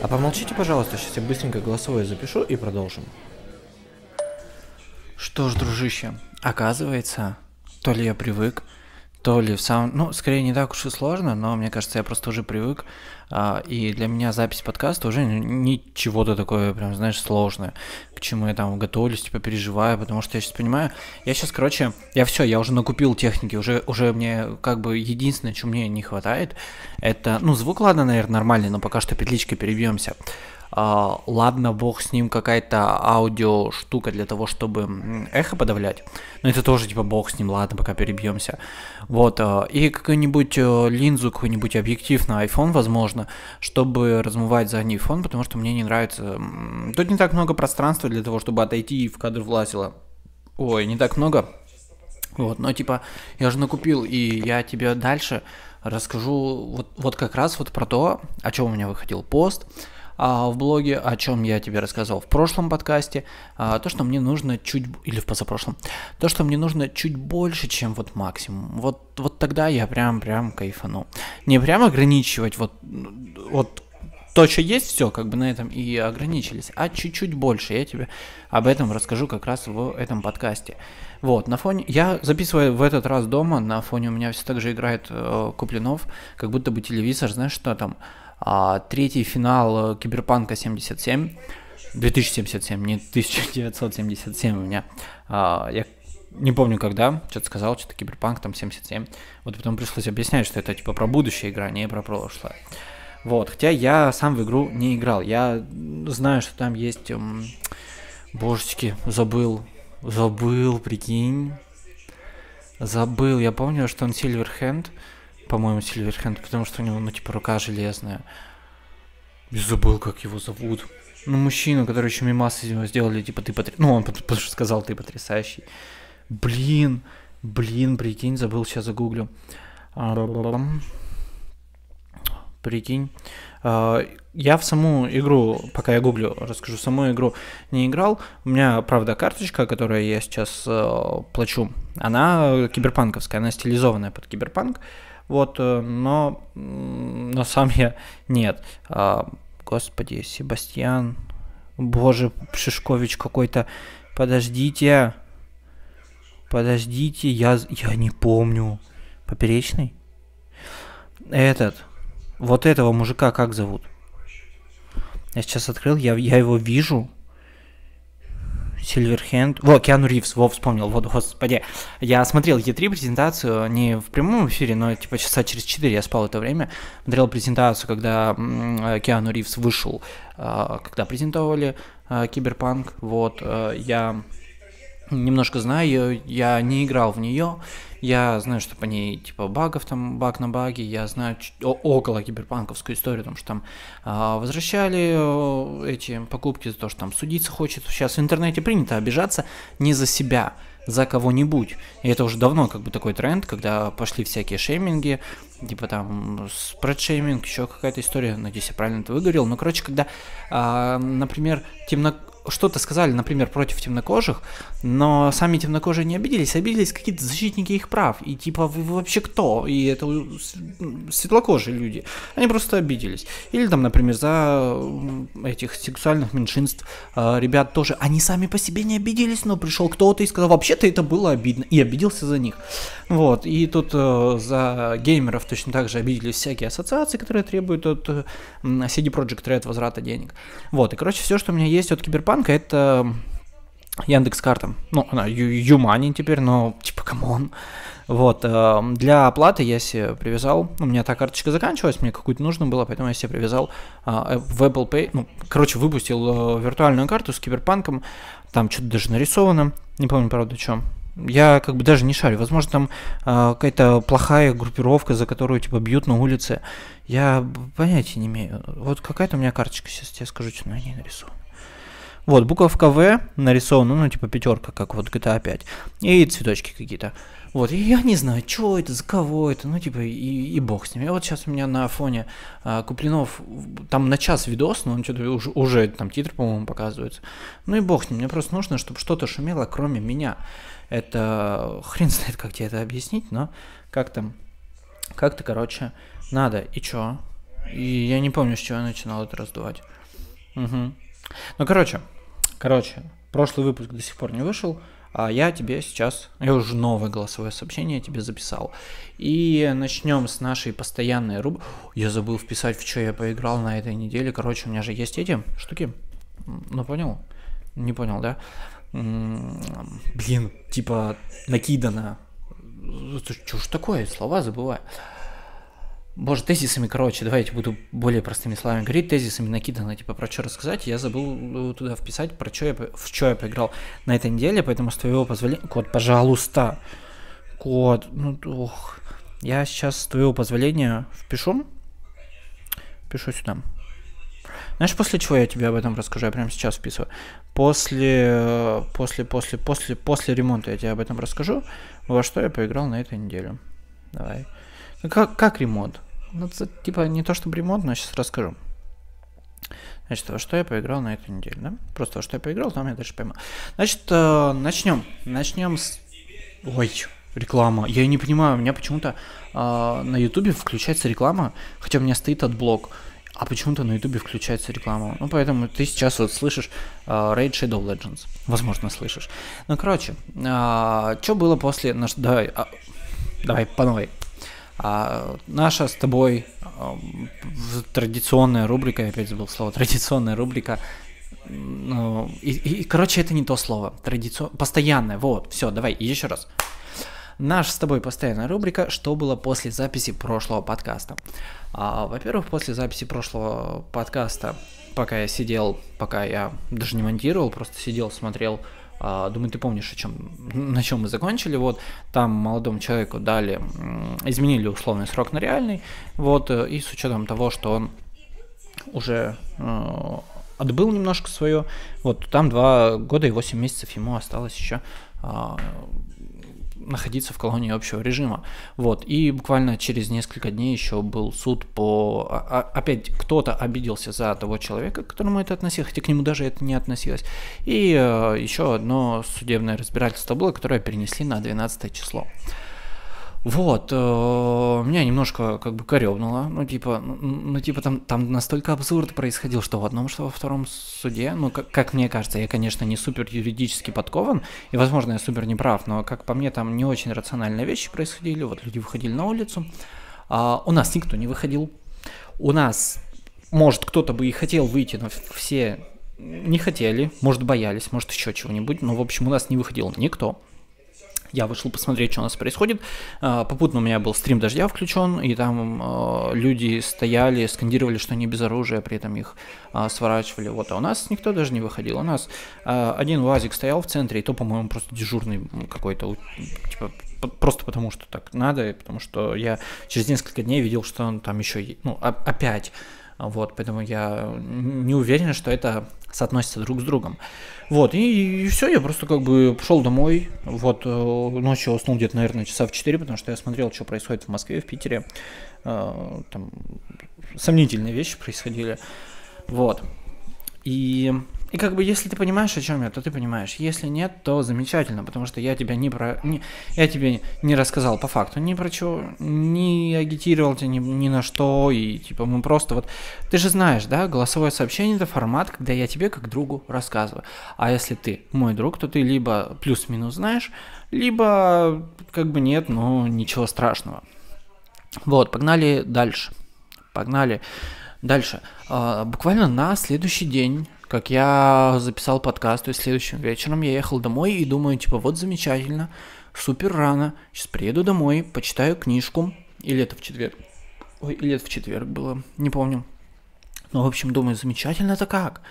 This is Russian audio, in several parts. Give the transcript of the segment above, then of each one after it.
А помолчите, пожалуйста, сейчас я быстренько голосовое запишу и продолжим. Что ж, дружище, оказывается, то ли я привык, то ли в самом... Ну, скорее, не так уж и сложно, но мне кажется, я просто уже привык. А, и для меня запись подкаста уже ничего-то такое, прям, знаешь, сложное. К чему я там готовлюсь, типа, переживаю, потому что я сейчас понимаю... Я сейчас, короче, я все, я уже накупил техники, уже, уже мне, как бы, единственное, чего мне не хватает, это... Ну, звук, ладно, наверное, нормальный, но пока что петличкой перебьемся. Uh, ладно, бог с ним какая-то аудио штука для того, чтобы эхо подавлять. Но это тоже типа бог с ним, ладно, пока перебьемся. Вот, uh, и какую-нибудь uh, линзу, какой-нибудь объектив на iPhone, возможно, чтобы размывать задний фон, потому что мне не нравится. Тут не так много пространства для того, чтобы отойти и в кадр влазило. Ой, не так много. Вот, но типа, я же накупил, и я тебе дальше расскажу вот, вот как раз вот про то, о чем у меня выходил пост а, в блоге, о чем я тебе рассказал в прошлом подкасте, а, то, что мне нужно чуть, или в позапрошлом, то, что мне нужно чуть больше, чем вот максимум. Вот, вот тогда я прям, прям кайфану. Не прям ограничивать вот, вот то, что есть, все, как бы на этом и ограничились, а чуть-чуть больше. Я тебе об этом расскажу как раз в этом подкасте. Вот, на фоне... Я записываю в этот раз дома, на фоне у меня все так же играет э, Куплинов, как будто бы телевизор, знаешь, что там? А, третий финал э, Киберпанка 77, 2077, не 1977 у меня. А, я не помню когда, что-то сказал, что-то Киберпанк там 77. Вот потом пришлось объяснять, что это типа про будущее игра, не про прошлое. Вот, хотя я сам в игру не играл. Я знаю, что там есть... Эм, божечки, забыл. Забыл, прикинь. Забыл. Я помню, что он Silverhand по-моему, Сильверхенд, потому что у него, ну, типа, рука железная. И забыл, как его зовут. Ну, мужчину, который еще мимасы из него сделали, типа, ты потрясающий. Ну, он потому что сказал, ты потрясающий. Блин, блин, прикинь, забыл, сейчас загуглю. Прикинь. А, я в саму игру, пока я гуглю, расскажу, саму игру не играл. У меня, правда, карточка, которую я сейчас э, плачу, она киберпанковская, она стилизованная под киберпанк. Вот, э, но, но сам я нет. А, господи, Себастьян, боже, Шишкович какой-то. Подождите, подождите, я, я не помню. Поперечный? Этот, вот этого мужика как зовут? Я сейчас открыл, я, я его вижу. Сильверхенд. Во, Киану Ривз, во, вспомнил, вот, господи. Я смотрел Е3 презентацию не в прямом эфире, но типа часа через 4 я спал это время. Смотрел презентацию, когда Киану Ривз вышел, а, когда презентовали а, Киберпанк. Вот, а, я немножко знаю, я не играл в нее, я знаю, что по ней типа багов там, баг на баге, я знаю около киберпанковскую историю, потому что там а, возвращали э, эти покупки за то, что там судиться хочет. Сейчас в интернете принято обижаться не за себя, за кого-нибудь. И это уже давно как бы такой тренд, когда пошли всякие шейминги, типа там спредшейминг, еще какая-то история, надеюсь, я правильно это выговорил. Но, короче, когда, а, например, темно что-то сказали, например, против темнокожих, но сами темнокожие не обиделись, обиделись какие-то защитники их прав. И типа, вы вообще кто? И это светлокожие люди. Они просто обиделись. Или там, например, за этих сексуальных меньшинств э, ребят тоже, они сами по себе не обиделись, но пришел кто-то и сказал, вообще-то это было обидно, и обиделся за них. Вот, и тут э, за геймеров точно так же обиделись всякие ассоциации, которые требуют от CD Projekt Red возврата денег. Вот, и, короче, все, что у меня есть от Киберпанка, банка это Яндекс карта. Ну, она ЮMoney теперь, но типа come on. Вот, э, для оплаты я себе привязал, у меня та карточка заканчивалась, мне какую-то нужно было, поэтому я себе привязал э, в Apple Pay, ну, короче, выпустил э, виртуальную карту с киберпанком, там что-то даже нарисовано, не помню, правда, что. Я как бы даже не шарю. Возможно, там э, какая-то плохая группировка, за которую типа бьют на улице. Я понятия не имею. Вот какая-то у меня карточка, сейчас тебе скажу, что на ней нарисована. Вот, буковка В нарисована, ну, типа пятерка, как вот GTA 5. И цветочки какие-то. Вот, и я не знаю, что это, за кого это, ну, типа, и, и бог с ним. И вот сейчас у меня на фоне а, Куплинов, там на час видос, но он что-то уже, уже там титр, по-моему, показывается. Ну и бог с ним, мне просто нужно, чтобы что-то шумело, кроме меня. Это хрен знает, как тебе это объяснить, но как там, как-то, короче, надо. И чё? И я не помню, с чего я начинал это раздувать. Угу. Ну, короче, короче, прошлый выпуск до сих пор не вышел, а я тебе сейчас, я уже новое голосовое сообщение тебе записал. И начнем с нашей постоянной рубрики. Я забыл вписать, в что я поиграл на этой неделе. Короче, у меня же есть эти штуки. Ну, понял? Не понял, да? Блин, типа накидано. Что ж такое? Слова забываю. Боже, тезисами, короче, давайте буду более простыми словами говорить, тезисами накидано, типа, про что рассказать, я забыл туда вписать, про что я, в что я поиграл на этой неделе, поэтому с твоего позволения, код, пожалуйста, код, ну, ох, я сейчас с твоего позволения впишу, пишу сюда. Знаешь, после чего я тебе об этом расскажу, я прямо сейчас вписываю. После, после, после, после, после ремонта я тебе об этом расскажу, во что я поиграл на этой неделе. Давай. Как, как ремонт? Ну, это, типа, не то чтобы ремонт, но сейчас расскажу. Значит, во что я поиграл на эту неделю, да? Просто во что я поиграл, там я дальше пойму. Значит, э, начнем. Начнем с... Ой, реклама. Я не понимаю, у меня почему-то э, на ютубе включается реклама, хотя у меня стоит AdBlock, а почему-то на ютубе включается реклама. Ну, поэтому ты сейчас вот слышишь э, Raid Shadow Legends. Возможно, слышишь. Ну, короче, э, что было после... Наш... Давай, э, давай, по новой. А наша с тобой традиционная рубрика, я опять забыл слово, традиционная рубрика, ну, и, и, короче, это не то слово, традицион, постоянная, вот, все, давай, еще раз. Наша с тобой постоянная рубрика «Что было после записи прошлого подкаста?». А, во-первых, после записи прошлого подкаста, пока я сидел, пока я даже не монтировал, просто сидел, смотрел думаю, ты помнишь, о чем, на чем мы закончили. Вот там молодому человеку дали, изменили условный срок на реальный. Вот, э, и с учетом того, что он уже э, отбыл немножко свое, вот там два года и восемь месяцев ему осталось еще э, находиться в колонии общего режима. Вот. И буквально через несколько дней еще был суд по... А, а, опять кто-то обиделся за того человека, к которому это относилось, хотя к нему даже это не относилось. И э, еще одно судебное разбирательство было, которое перенесли на 12 число. Вот, э, меня немножко как бы корёбнуло, ну типа, ну, типа там, там настолько абсурд происходил, что в одном, что во втором суде, ну как, как мне кажется, я, конечно, не супер юридически подкован, и, возможно, я супер неправ, но как по мне там не очень рациональные вещи происходили, вот люди выходили на улицу, а у нас никто не выходил, у нас, может, кто-то бы и хотел выйти, но все не хотели, может, боялись, может, еще чего-нибудь, но, в общем, у нас не выходил никто. Я вышел посмотреть, что у нас происходит. А, попутно у меня был стрим дождя включен, и там а, люди стояли, скандировали, что они без оружия, при этом их а, сворачивали. Вот, а у нас никто даже не выходил. У нас один УАЗик стоял в центре, и то, по-моему, просто дежурный какой-то, типа, просто потому что так надо, потому что я через несколько дней видел, что он там еще, ну, опять. Вот, поэтому я не уверен, что это соотносится друг с другом. Вот, и, и все, я просто как бы пошел домой, вот, э, ночью уснул где-то, наверное, часа в 4, потому что я смотрел, что происходит в Москве, в Питере, э, там сомнительные вещи происходили, вот, и и как бы, если ты понимаешь, о чем я, то ты понимаешь. Если нет, то замечательно, потому что я тебя не про, не, я тебе не рассказал по факту ни про что, не агитировал тебя ни, ни на что, и типа мы просто вот, ты же знаешь, да, голосовое сообщение это формат, когда я тебе как другу рассказываю. А если ты мой друг, то ты либо плюс-минус знаешь, либо как бы нет, но ничего страшного. Вот, погнали дальше. Погнали дальше. А, буквально на следующий день как я записал подкаст, то есть следующим вечером я ехал домой и думаю, типа, вот замечательно, супер рано, сейчас приеду домой, почитаю книжку, или это в четверг, ой, или это в четверг было, не помню. Ну, в общем, думаю, замечательно это как?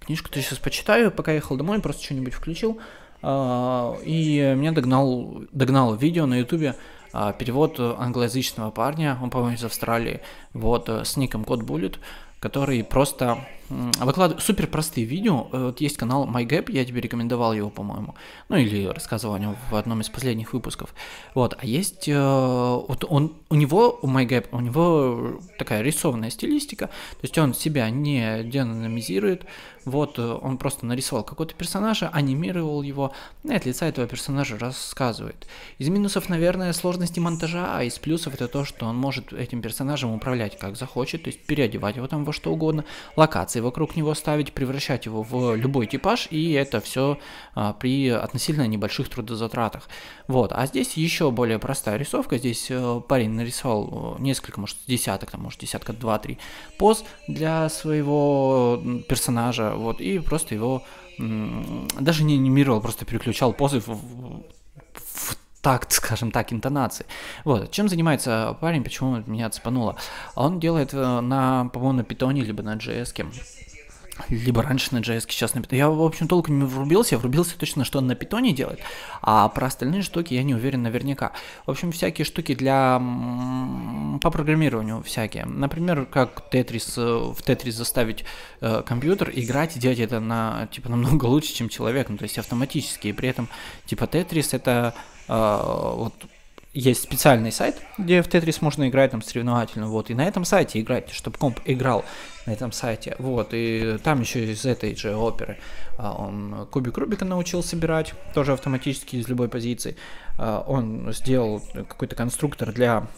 Книжку-то сейчас почитаю, пока ехал домой, просто что-нибудь включил, а, и меня догнал, догнало видео на ютубе, а, перевод англоязычного парня, он, по-моему, из Австралии, вот, с ником Код Bullet, который просто выкладывает супер простые видео. Э, вот есть канал MyGap, я тебе рекомендовал его, по-моему. Ну или рассказывал о нем в одном из последних выпусков. Вот, а есть э, вот он у него у MyGap у него такая рисованная стилистика, то есть он себя не деанонимизирует, Вот э, он просто нарисовал какого-то персонажа, анимировал его, и от лица этого персонажа рассказывает. Из минусов, наверное, сложности монтажа, а из плюсов это то, что он может этим персонажем управлять как захочет, то есть переодевать его там во что угодно, локации вокруг него ставить, превращать его в любой типаж, и это все а, при относительно небольших трудозатратах. Вот, а здесь еще более простая рисовка, здесь э, парень нарисовал э, несколько, может, десяток, там, может, десятка два-три поз для своего персонажа, вот, и просто его даже не анимировал, просто переключал позы в, в, в такт, скажем так, интонации. Вот, чем занимается парень, почему меня цепануло? Он делает э, на, по-моему, на питоне, либо на JS. Либо раньше на JS, сейчас на Python. Я, в общем, толком не врубился, я врубился точно, что он на питоне делает, а про остальные штуки я не уверен наверняка. В общем, всякие штуки для... по программированию всякие. Например, как Tetris, э, в Tetris заставить э, компьютер играть и делать это на, типа, намного лучше, чем человек, ну, то есть автоматически, и при этом, типа, Tetris это э, вот есть специальный сайт, где в Tetris можно играть там соревновательно, вот, и на этом сайте играть, чтобы комп играл на этом сайте, вот, и там еще из этой же оперы а, он кубик Рубика научил собирать, тоже автоматически из любой позиции, а, он сделал какой-то конструктор для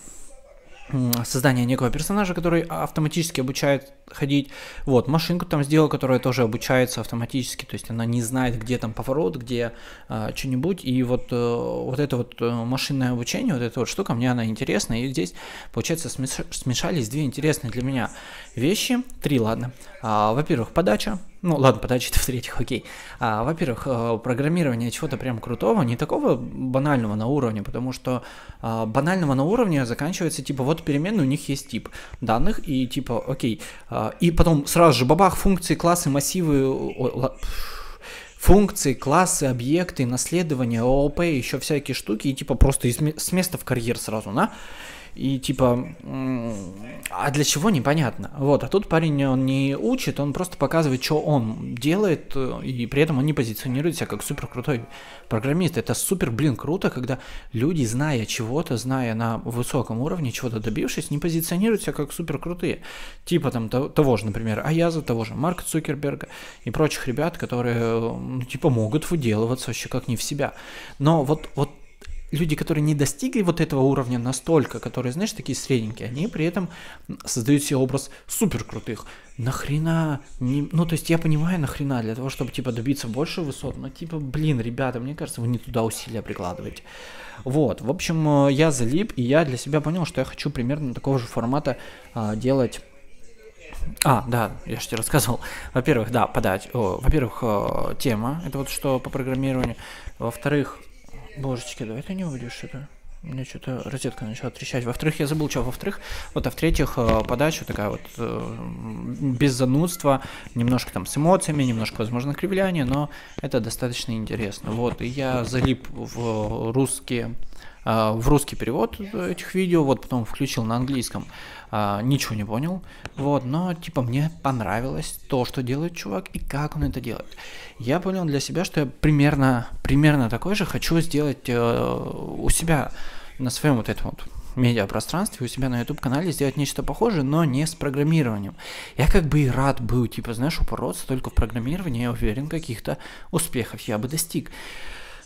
создание некого персонажа, который автоматически обучает ходить. Вот, машинку там сделал, которая тоже обучается автоматически, то есть она не знает, где там поворот, где а, что-нибудь. И вот, э, вот это вот э, машинное обучение, вот эта вот штука, мне она интересна. И здесь, получается, смешались две интересные для меня вещи. Три, ладно. А, во-первых, подача. Ну, ладно, подача это в-третьих, окей. А, во-первых, э, программирование чего-то прям крутого, не такого банального на уровне, потому что а, банального на уровне заканчивается, типа, вот переменные, у них есть тип данных, и типа, окей, а, и потом сразу же бабах, функции, классы, массивы, функции, классы, объекты, наследование, ООП, еще всякие штуки, и типа просто из, с места в карьер сразу, да? И типа, а для чего непонятно. Вот, а тут парень, он не учит, он просто показывает, что он делает, и при этом он не позиционирует себя как супер крутой программист. Это супер, блин, круто, когда люди, зная чего-то, зная на высоком уровне, чего-то добившись, не позиционируют себя как супер крутые. Типа там того же, например, Аяза, того же Марка Цукерберга и прочих ребят, которые, ну, типа, могут выделываться вообще как не в себя. Но вот, вот люди, которые не достигли вот этого уровня настолько, которые, знаешь, такие средненькие, они при этом создают себе образ супер крутых. Нахрена? Не... Ну, то есть я понимаю, нахрена, для того, чтобы, типа, добиться больше высот, но, типа, блин, ребята, мне кажется, вы не туда усилия прикладываете. Вот, в общем, э, я залип, и я для себя понял, что я хочу примерно такого же формата а, делать а, да, я же тебе рассказывал. Во-первых, да, подать. во-первых, э, тема, это вот что по программированию. Во-вторых, Божечки, давай ты не увидишь это. У меня что-то розетка начала трещать. Во-вторых, я забыл, что во-вторых. Вот, а в-третьих, э, подача такая вот э, без занудства, немножко там с эмоциями, немножко, возможно, кривляние, но это достаточно интересно. Вот, и я залип в русские а, в русский перевод этих видео, вот потом включил на английском, а, ничего не понял, вот, но типа мне понравилось то, что делает чувак и как он это делает. Я понял для себя, что я примерно, примерно такой же хочу сделать э, у себя на своем вот этом вот медиапространстве у себя на YouTube-канале сделать нечто похожее, но не с программированием. Я как бы и рад был, типа, знаешь, упороться только в программировании, я уверен, каких-то успехов я бы достиг.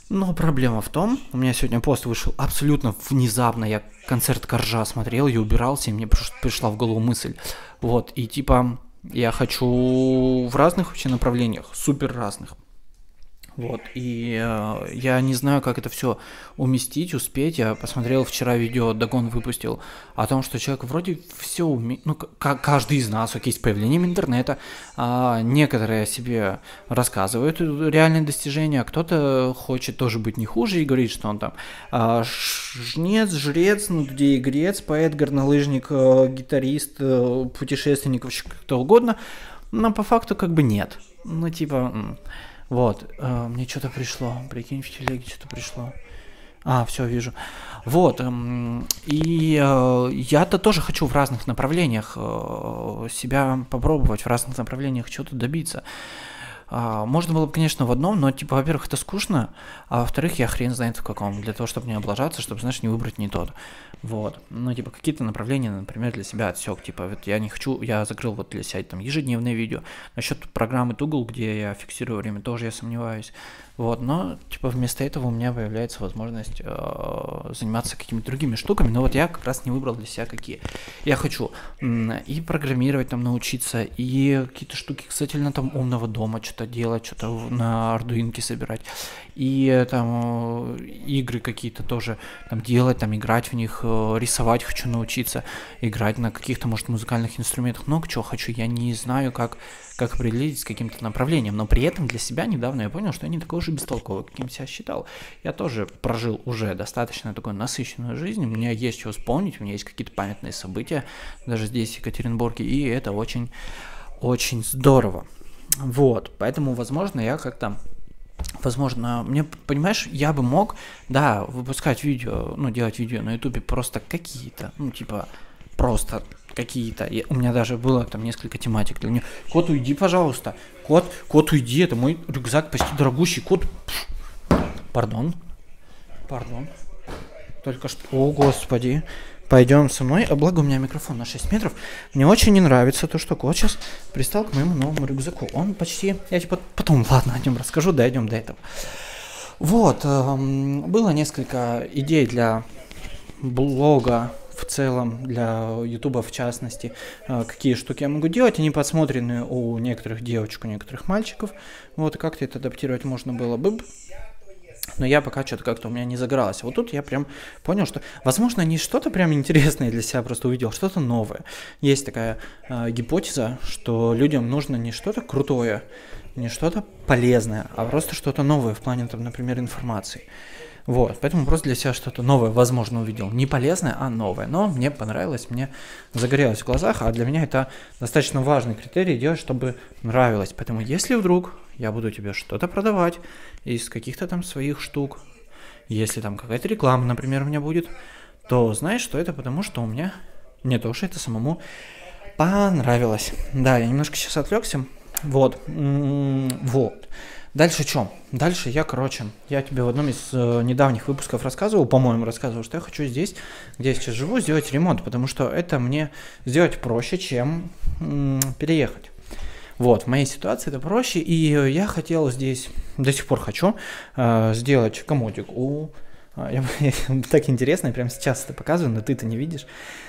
Но проблема в том, у меня сегодня пост вышел абсолютно внезапно, я концерт Коржа смотрел, я убирался, и мне пришла в голову мысль. Вот, и типа я хочу в разных вообще направлениях, супер разных. Вот, и э, я не знаю, как это все уместить, успеть. Я посмотрел вчера видео, Дагон выпустил о том, что человек вроде все умеет, ну, как каждый из нас, окей, с появлением интернета, э, некоторые о себе рассказывают реальные достижения, а кто-то хочет тоже быть не хуже и говорит, что он там э, жнец, жрец, ну, где игрец, поэт, горнолыжник, э, гитарист, э, путешественник, кто угодно, но по факту как бы нет. Ну, типа... Вот, э, мне что-то пришло, прикинь, в телеге что-то пришло. А, все, вижу. Вот, э, и э, я-то тоже хочу в разных направлениях э, себя попробовать, в разных направлениях что-то добиться. А, можно было бы, конечно, в одном, но, типа, во-первых, это скучно, а во-вторых, я хрен знает в каком, для того, чтобы не облажаться, чтобы, знаешь, не выбрать не тот. Вот. Ну, типа, какие-то направления, например, для себя отсек. Типа, вот я не хочу, я закрыл вот для себя там ежедневные видео. Насчет программы Тугл, где я фиксирую время, тоже я сомневаюсь. Вот, но, типа, вместо этого у меня появляется возможность э, заниматься какими-то другими штуками, но вот я как раз не выбрал для себя какие. Я хочу и программировать там научиться, и какие-то штуки, кстати, на там умного дома что-то делать, что-то на ардуинке собирать, и э, там э, игры какие-то тоже там делать, там играть в них, э, рисовать хочу научиться, играть на каких-то, может, музыкальных инструментах, много чего хочу, я не знаю, как как определить с каким-то направлением, но при этом для себя недавно я понял, что я не такой уж и бестолковый, каким себя считал. Я тоже прожил уже достаточно такую насыщенную жизнь, у меня есть что вспомнить, у меня есть какие-то памятные события, даже здесь, в Екатеринбурге, и это очень, очень здорово. Вот, поэтому, возможно, я как-то Возможно, мне, понимаешь, я бы мог, да, выпускать видео, ну, делать видео на ютубе просто какие-то, ну, типа, просто какие-то. У меня даже было там несколько тематик для нее. Кот, уйди, пожалуйста. Кот, кот, уйди. Это мой рюкзак почти дорогущий. Кот. Пардон. Пардон. Только что... О, господи. Пойдем со мной. А благо у меня микрофон на 6 метров. Мне очень не нравится то, что кот сейчас пристал к моему новому рюкзаку. Он почти... Я типа потом, ладно, о нем расскажу, дойдем до этого. Вот, эм, было несколько идей для блога целом, для Ютуба в частности, э, какие штуки я могу делать. Они подсмотрены у некоторых девочек, у некоторых мальчиков. Вот, как-то это адаптировать можно было бы. Но я пока что-то как-то у меня не загоралось. Вот тут я прям понял, что, возможно, не что-то прям интересное для себя просто увидел, что-то новое. Есть такая э, гипотеза, что людям нужно не что-то крутое, не что-то полезное, а просто что-то новое в плане, там, например, информации. Вот, поэтому просто для себя что-то новое, возможно, увидел. Не полезное, а новое. Но мне понравилось, мне загорелось в глазах, а для меня это достаточно важный критерий делать, чтобы нравилось. Поэтому если вдруг я буду тебе что-то продавать из каких-то там своих штук, если там какая-то реклама, например, у меня будет, то знаешь, что это потому, что у меня не то, что это самому понравилось. Да, я немножко сейчас отвлекся. Вот. Вот. Дальше что? Дальше я, короче, я тебе в одном из э, недавних выпусков рассказывал, по-моему, рассказывал, что я хочу здесь, где я сейчас живу, сделать ремонт, потому что это мне сделать проще, чем м- переехать. Вот, в моей ситуации это проще, и я хотел здесь, до сих пор хочу, э, сделать комодик у а, я, так интересно, я прямо сейчас это показываю, но ты-то не видишь.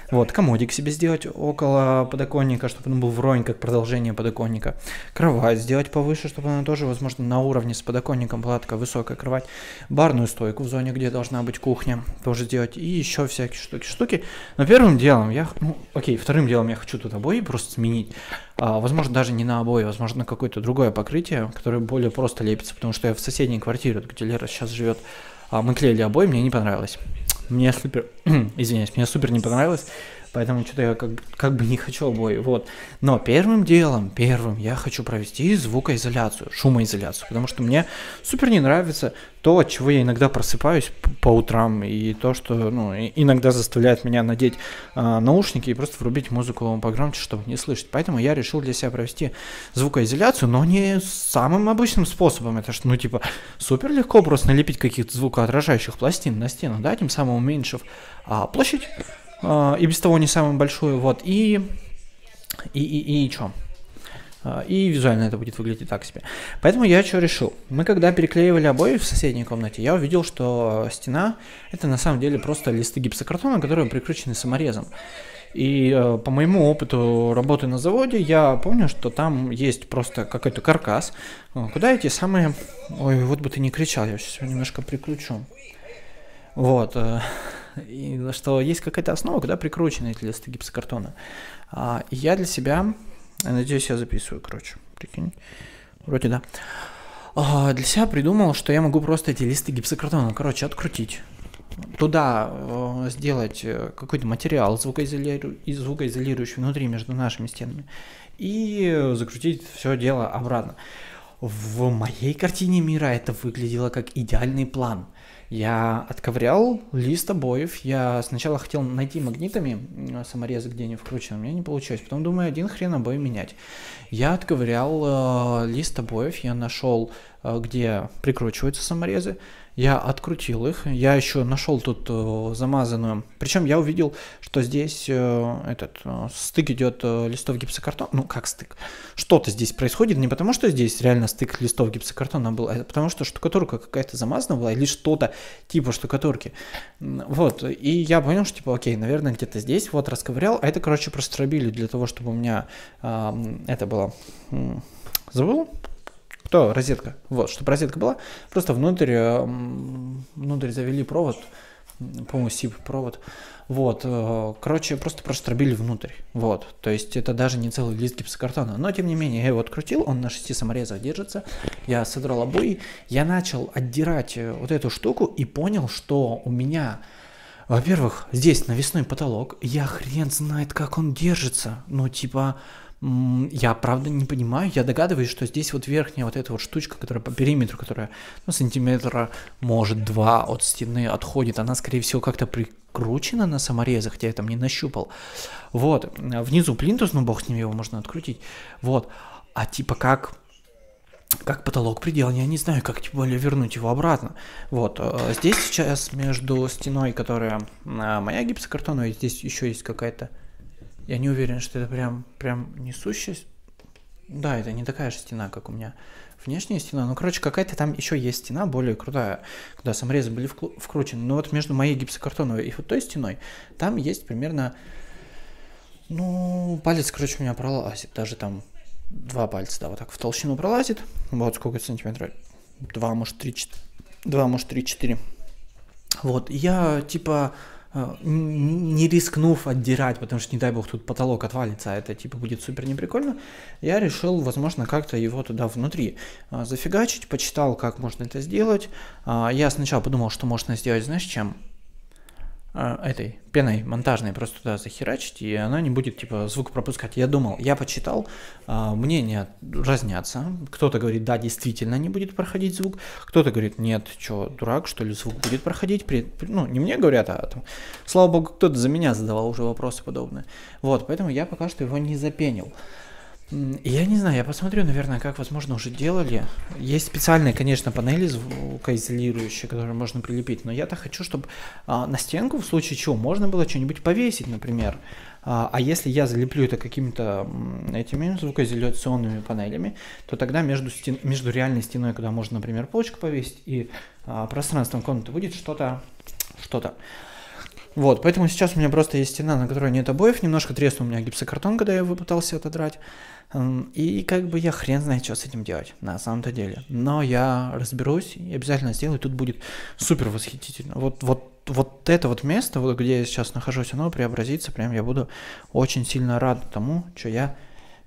Вот, комодик себе сделать около подоконника, чтобы он был вровень, как продолжение подоконника. Кровать сделать повыше, чтобы она тоже, возможно, на уровне с подоконником была такая высокая кровать. Барную стойку в зоне, где должна быть кухня, тоже сделать. И еще всякие штуки-штуки. Но первым делом я, ну, окей, вторым делом я хочу тут обои просто сменить. А, возможно, даже не на обои, возможно, на какое-то другое покрытие, которое более просто лепится, потому что я в соседней квартире, где Лера сейчас живет, а, мы клеили обои, мне не понравилось. Мне супер, извиняюсь, мне супер не понравилось. Поэтому что-то я как, как бы не хочу обои. Вот. Но первым делом, первым я хочу провести звукоизоляцию, шумоизоляцию. Потому что мне супер не нравится то, от чего я иногда просыпаюсь по утрам. И то, что ну, иногда заставляет меня надеть э, наушники и просто врубить музыку погромче, чтобы не слышать. Поэтому я решил для себя провести звукоизоляцию, но не самым обычным способом. Это что, ну типа, супер легко просто налепить каких-то звукоотражающих пластин на стену, да, тем самым уменьшив а, площадь и без того не самую большую, вот, и, и, и, и что? А, и визуально это будет выглядеть так себе. Поэтому я что решил? Мы когда переклеивали обои в соседней комнате, я увидел, что стена это на самом деле просто листы гипсокартона, которые прикручены саморезом. И э, по моему опыту работы на заводе, я помню, что там есть просто какой-то каркас, э, куда эти самые... Ой, вот бы ты не кричал, я сейчас немножко прикручу. Вот. Э, и что есть какая-то основа, куда прикручены эти листы гипсокартона. А, и я для себя, надеюсь, я записываю, короче, прикинь, вроде да. А, для себя придумал, что я могу просто эти листы гипсокартона, короче, открутить. Туда э, сделать э, какой-то материал звукоизолиру... звукоизолирующий внутри между нашими стенами и закрутить все дело обратно. В моей картине мира это выглядело как идеальный план – Я отковырял лист обоев. Я сначала хотел найти магнитами саморезы, где они вкручены. У меня не получилось. Потом думаю, один хрен обои менять. Я отковырял э, лист обоев. Я нашел, э, где прикручиваются саморезы. Я открутил их, я еще нашел тут э, замазанную. Причем я увидел, что здесь э, этот э, стык идет листов гипсокартона. Ну, как стык? Что-то здесь происходит не потому, что здесь реально стык листов гипсокартона был, а потому что штукатурка какая-то замазана была или что-то типа штукатурки. Вот, и я понял, что типа, окей, наверное, где-то здесь, вот расковырял, а это, короче, просто пробили для того, чтобы у меня э, это было... Забыл? Кто? Розетка. Вот, чтобы розетка была. Просто внутрь, э, внутрь завели провод, по-моему, SIP провод. Вот, э, короче, просто проштробили внутрь. Вот, то есть это даже не целый лист гипсокартона. Но, тем не менее, я его открутил, он на шести саморезах держится. Я содрал обои, я начал отдирать э, вот эту штуку и понял, что у меня... Во-первых, здесь навесной потолок, я хрен знает, как он держится. Ну, типа, я правда не понимаю, я догадываюсь, что здесь вот верхняя вот эта вот штучка, которая по периметру, которая ну, сантиметра, может, два от стены отходит, она, скорее всего, как-то прикручена на саморезах, хотя я там не нащупал. Вот, внизу плинтус, ну бог с ним, его можно открутить. Вот, а типа как как потолок предел, я не знаю, как тем более вернуть его обратно. Вот, э, здесь сейчас между стеной, которая э, моя гипсокартоновая, здесь еще есть какая-то я не уверен, что это прям, прям несущая... Да, это не такая же стена, как у меня внешняя стена. Ну, короче, какая-то там еще есть стена более крутая, куда саморезы были вкручены. Но вот между моей гипсокартоновой и вот той стеной, там есть примерно... Ну, палец, короче, у меня пролазит. Даже там два пальца, да, вот так в толщину пролазит. Вот сколько сантиметров? Два, может, три, два, может, три, четыре. Вот, я, типа, не рискнув отдирать, потому что, не дай бог, тут потолок отвалится, а это типа будет супер неприкольно, я решил, возможно, как-то его туда внутри э, зафигачить, почитал, как можно это сделать. А, я сначала подумал, что можно сделать, знаешь, чем? А, этой пеной монтажной просто туда захерачить, и она не будет типа звук пропускать. Я думал, я почитал, а, мнения разнятся. Кто-то говорит, да, действительно не будет проходить звук, кто-то говорит, нет, что, дурак, что ли, звук будет проходить. При, ну, не мне говорят, а там, слава богу, кто-то за меня задавал уже вопросы подобные. Вот, поэтому я пока что его не запенил. Я не знаю, я посмотрю, наверное, как, возможно, уже делали. Есть специальные, конечно, панели звукоизолирующие, которые можно прилепить, но я-то хочу, чтобы а, на стенку, в случае чего, можно было что-нибудь повесить, например. А, а если я залеплю это какими-то этими звукоизоляционными панелями, то тогда между, стен, между реальной стеной, куда можно, например, полочку повесить, и а, пространством комнаты будет что-то, что-то. Вот, поэтому сейчас у меня просто есть стена, на которой нет обоев, немножко треснул у меня гипсокартон, когда я пытался отодрать. И как бы я хрен знает, что с этим делать, на самом-то деле. Но я разберусь и обязательно сделаю, тут будет супер восхитительно. Вот, вот, вот это вот место, вот где я сейчас нахожусь, оно преобразится, прям я буду очень сильно рад тому, что я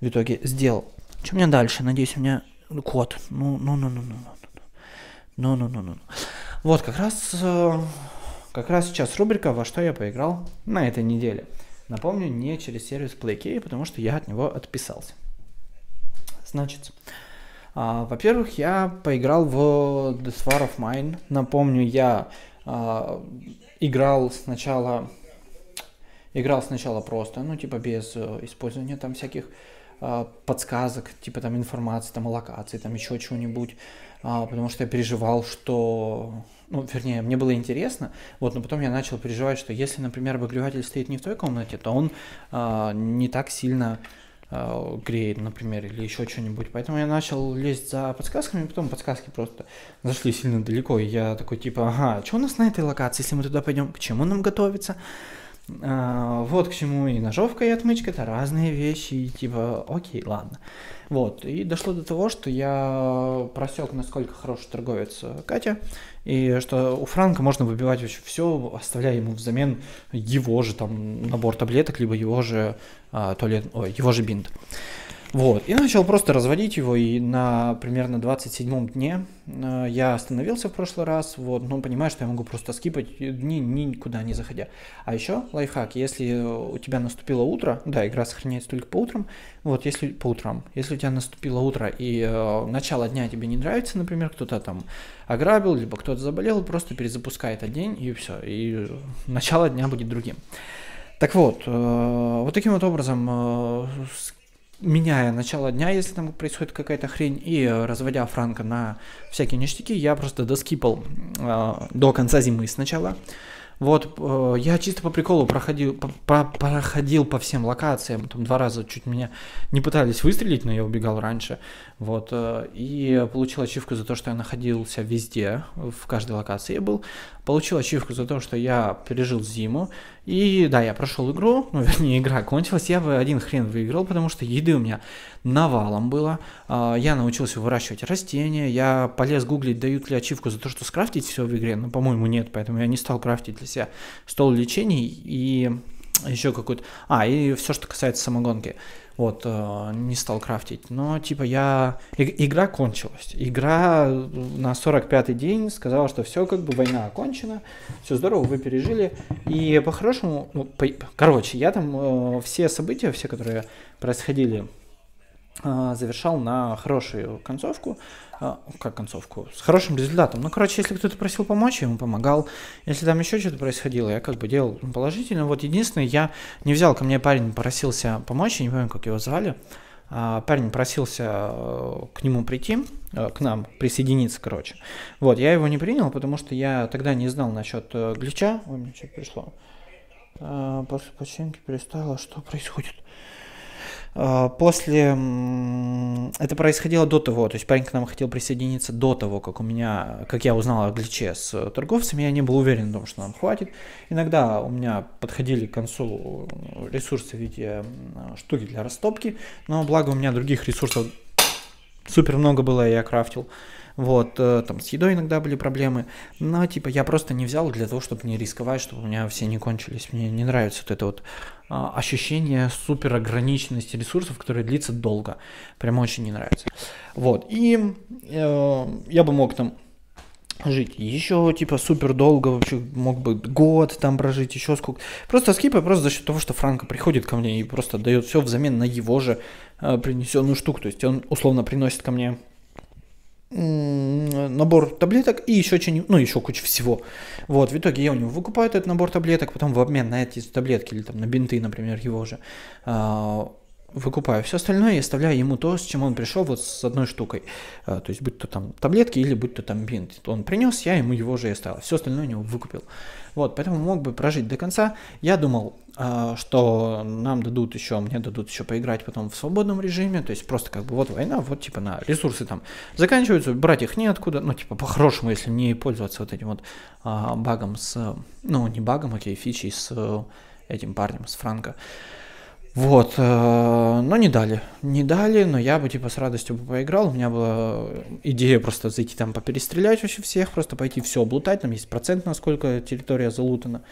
в итоге сделал. Что у меня дальше? Надеюсь, у меня код. Ну, ну, ну, ну, ну, ну, ну, ну, ну, ну. Вот, как раз, э, как раз сейчас рубрика «Во что я поиграл на этой неделе». Напомню, не через сервис PlayKey, потому что я от него отписался. Значит, а, во-первых, я поиграл в This War of Mine. Напомню, я а, играл сначала играл сначала просто, ну, типа без э, использования там всяких э, подсказок, типа там информации, там локации, там еще чего-нибудь, потому что я переживал, что, ну, вернее, мне было интересно, вот, но потом я начал переживать, что если, например, обогреватель стоит не в той комнате, то он э, не так сильно э, греет, например, или еще что-нибудь. Поэтому я начал лезть за подсказками, потом подсказки просто зашли сильно далеко, и я такой типа, ага, что у нас на этой локации, если мы туда пойдем, к чему нам готовиться? А, вот к чему и ножовка, и отмычка, это разные вещи, и типа, окей, ладно. Вот, и дошло до того, что я просек, насколько хороший торговец Катя, и что у Франка можно выбивать вообще все, оставляя ему взамен его же там набор таблеток, либо его же а, туалет, ой, его же бинт. Вот, и начал просто разводить его, и на примерно 27-м дне э, я остановился в прошлый раз, вот, но понимаю, что я могу просто скипать дни никуда не заходя. А еще лайфхак, если у тебя наступило утро, да, игра сохраняется только по утрам, вот, если по утрам, если у тебя наступило утро и э, начало дня тебе не нравится, например, кто-то там ограбил, либо кто-то заболел, просто перезапускай этот день, и все, и начало дня будет другим. Так вот, э, вот таким вот образом э, меняя начало дня, если там происходит какая-то хрень, и разводя Франка на всякие ништяки, я просто доскипал э, до конца зимы сначала. Вот, э, я чисто по приколу проходил по, по, проходил по всем локациям, там два раза чуть меня не пытались выстрелить, но я убегал раньше. Вот, э, и получил ачивку за то, что я находился везде, в каждой локации я был. Получил ачивку за то, что я пережил зиму. И да, я прошел игру, ну, вернее, игра кончилась, я бы один хрен выиграл, потому что еды у меня навалом было. А, я научился выращивать растения, я полез гуглить, дают ли ачивку за то, что скрафтить все в игре, но, по-моему, нет, поэтому я не стал крафтить для себя стол лечений и еще какой-то... А, и все, что касается самогонки. Вот, э, не стал крафтить. Но, типа, я... И, игра кончилась. Игра на 45-й день сказала, что все, как бы, война окончена, все здорово, вы пережили. И по-хорошему... Ну, по... Короче, я там э, все события, все, которые происходили завершал на хорошую концовку, а, как концовку, с хорошим результатом. Ну, короче, если кто-то просил помочь, я ему помогал. Если там еще что-то происходило, я как бы делал положительно. Вот единственное, я не взял ко мне парень, просился помочь, я не помню, как его звали. А, парень просился э, к нему прийти, э, к нам присоединиться, короче. Вот, я его не принял, потому что я тогда не знал насчет э, глича. Ой, мне что-то пришло. После починки перестало, что происходит? А, после... Это происходило до того, то есть парень к нам хотел присоединиться до того, как у меня, как я узнал о гличе с торговцами, я не был уверен в том, что нам хватит. Иногда у меня подходили к концу ресурсы в виде штуки для растопки, но благо у меня других ресурсов супер много было, и я крафтил. Вот, э, там с едой иногда были проблемы. Но, типа, я просто не взял для того, чтобы не рисковать, чтобы у меня все не кончились. Мне не нравится вот это вот а, ощущение супер ограниченности ресурсов, которые длится долго. Прям очень не нравится. Вот, и э, я бы мог там жить еще типа супер долго вообще мог бы год там прожить еще сколько просто скипы просто за счет того что Франко приходит ко мне и просто дает все взамен на его же э, принесенную штуку то есть он условно приносит ко мне набор таблеток и еще что-нибудь, ну, еще куча всего. Вот, в итоге я у него выкупаю этот набор таблеток, потом в обмен на эти таблетки или там на бинты, например, его же, а, выкупаю все остальное и оставляю ему то, с чем он пришел вот с одной штукой. А, то есть, будь то там таблетки или будь то там бинт. Он принес, я ему его же и оставил. Все остальное у него выкупил. Вот, поэтому мог бы прожить до конца. Я думал, а, что нам дадут еще, мне дадут еще поиграть потом в свободном режиме. То есть, просто как бы вот война, вот типа на ресурсы там заканчиваются, брать их неоткуда. Ну, типа по-хорошему, если не пользоваться вот этим вот а, багом с... Ну, не багом, окей, фичей с этим парнем, с Франко. Вот, э, но не дали. Не дали, но я бы типа с радостью бы поиграл. У меня была идея просто зайти там поперестрелять вообще всех, просто пойти все облутать. Там есть процент, насколько территория залутана.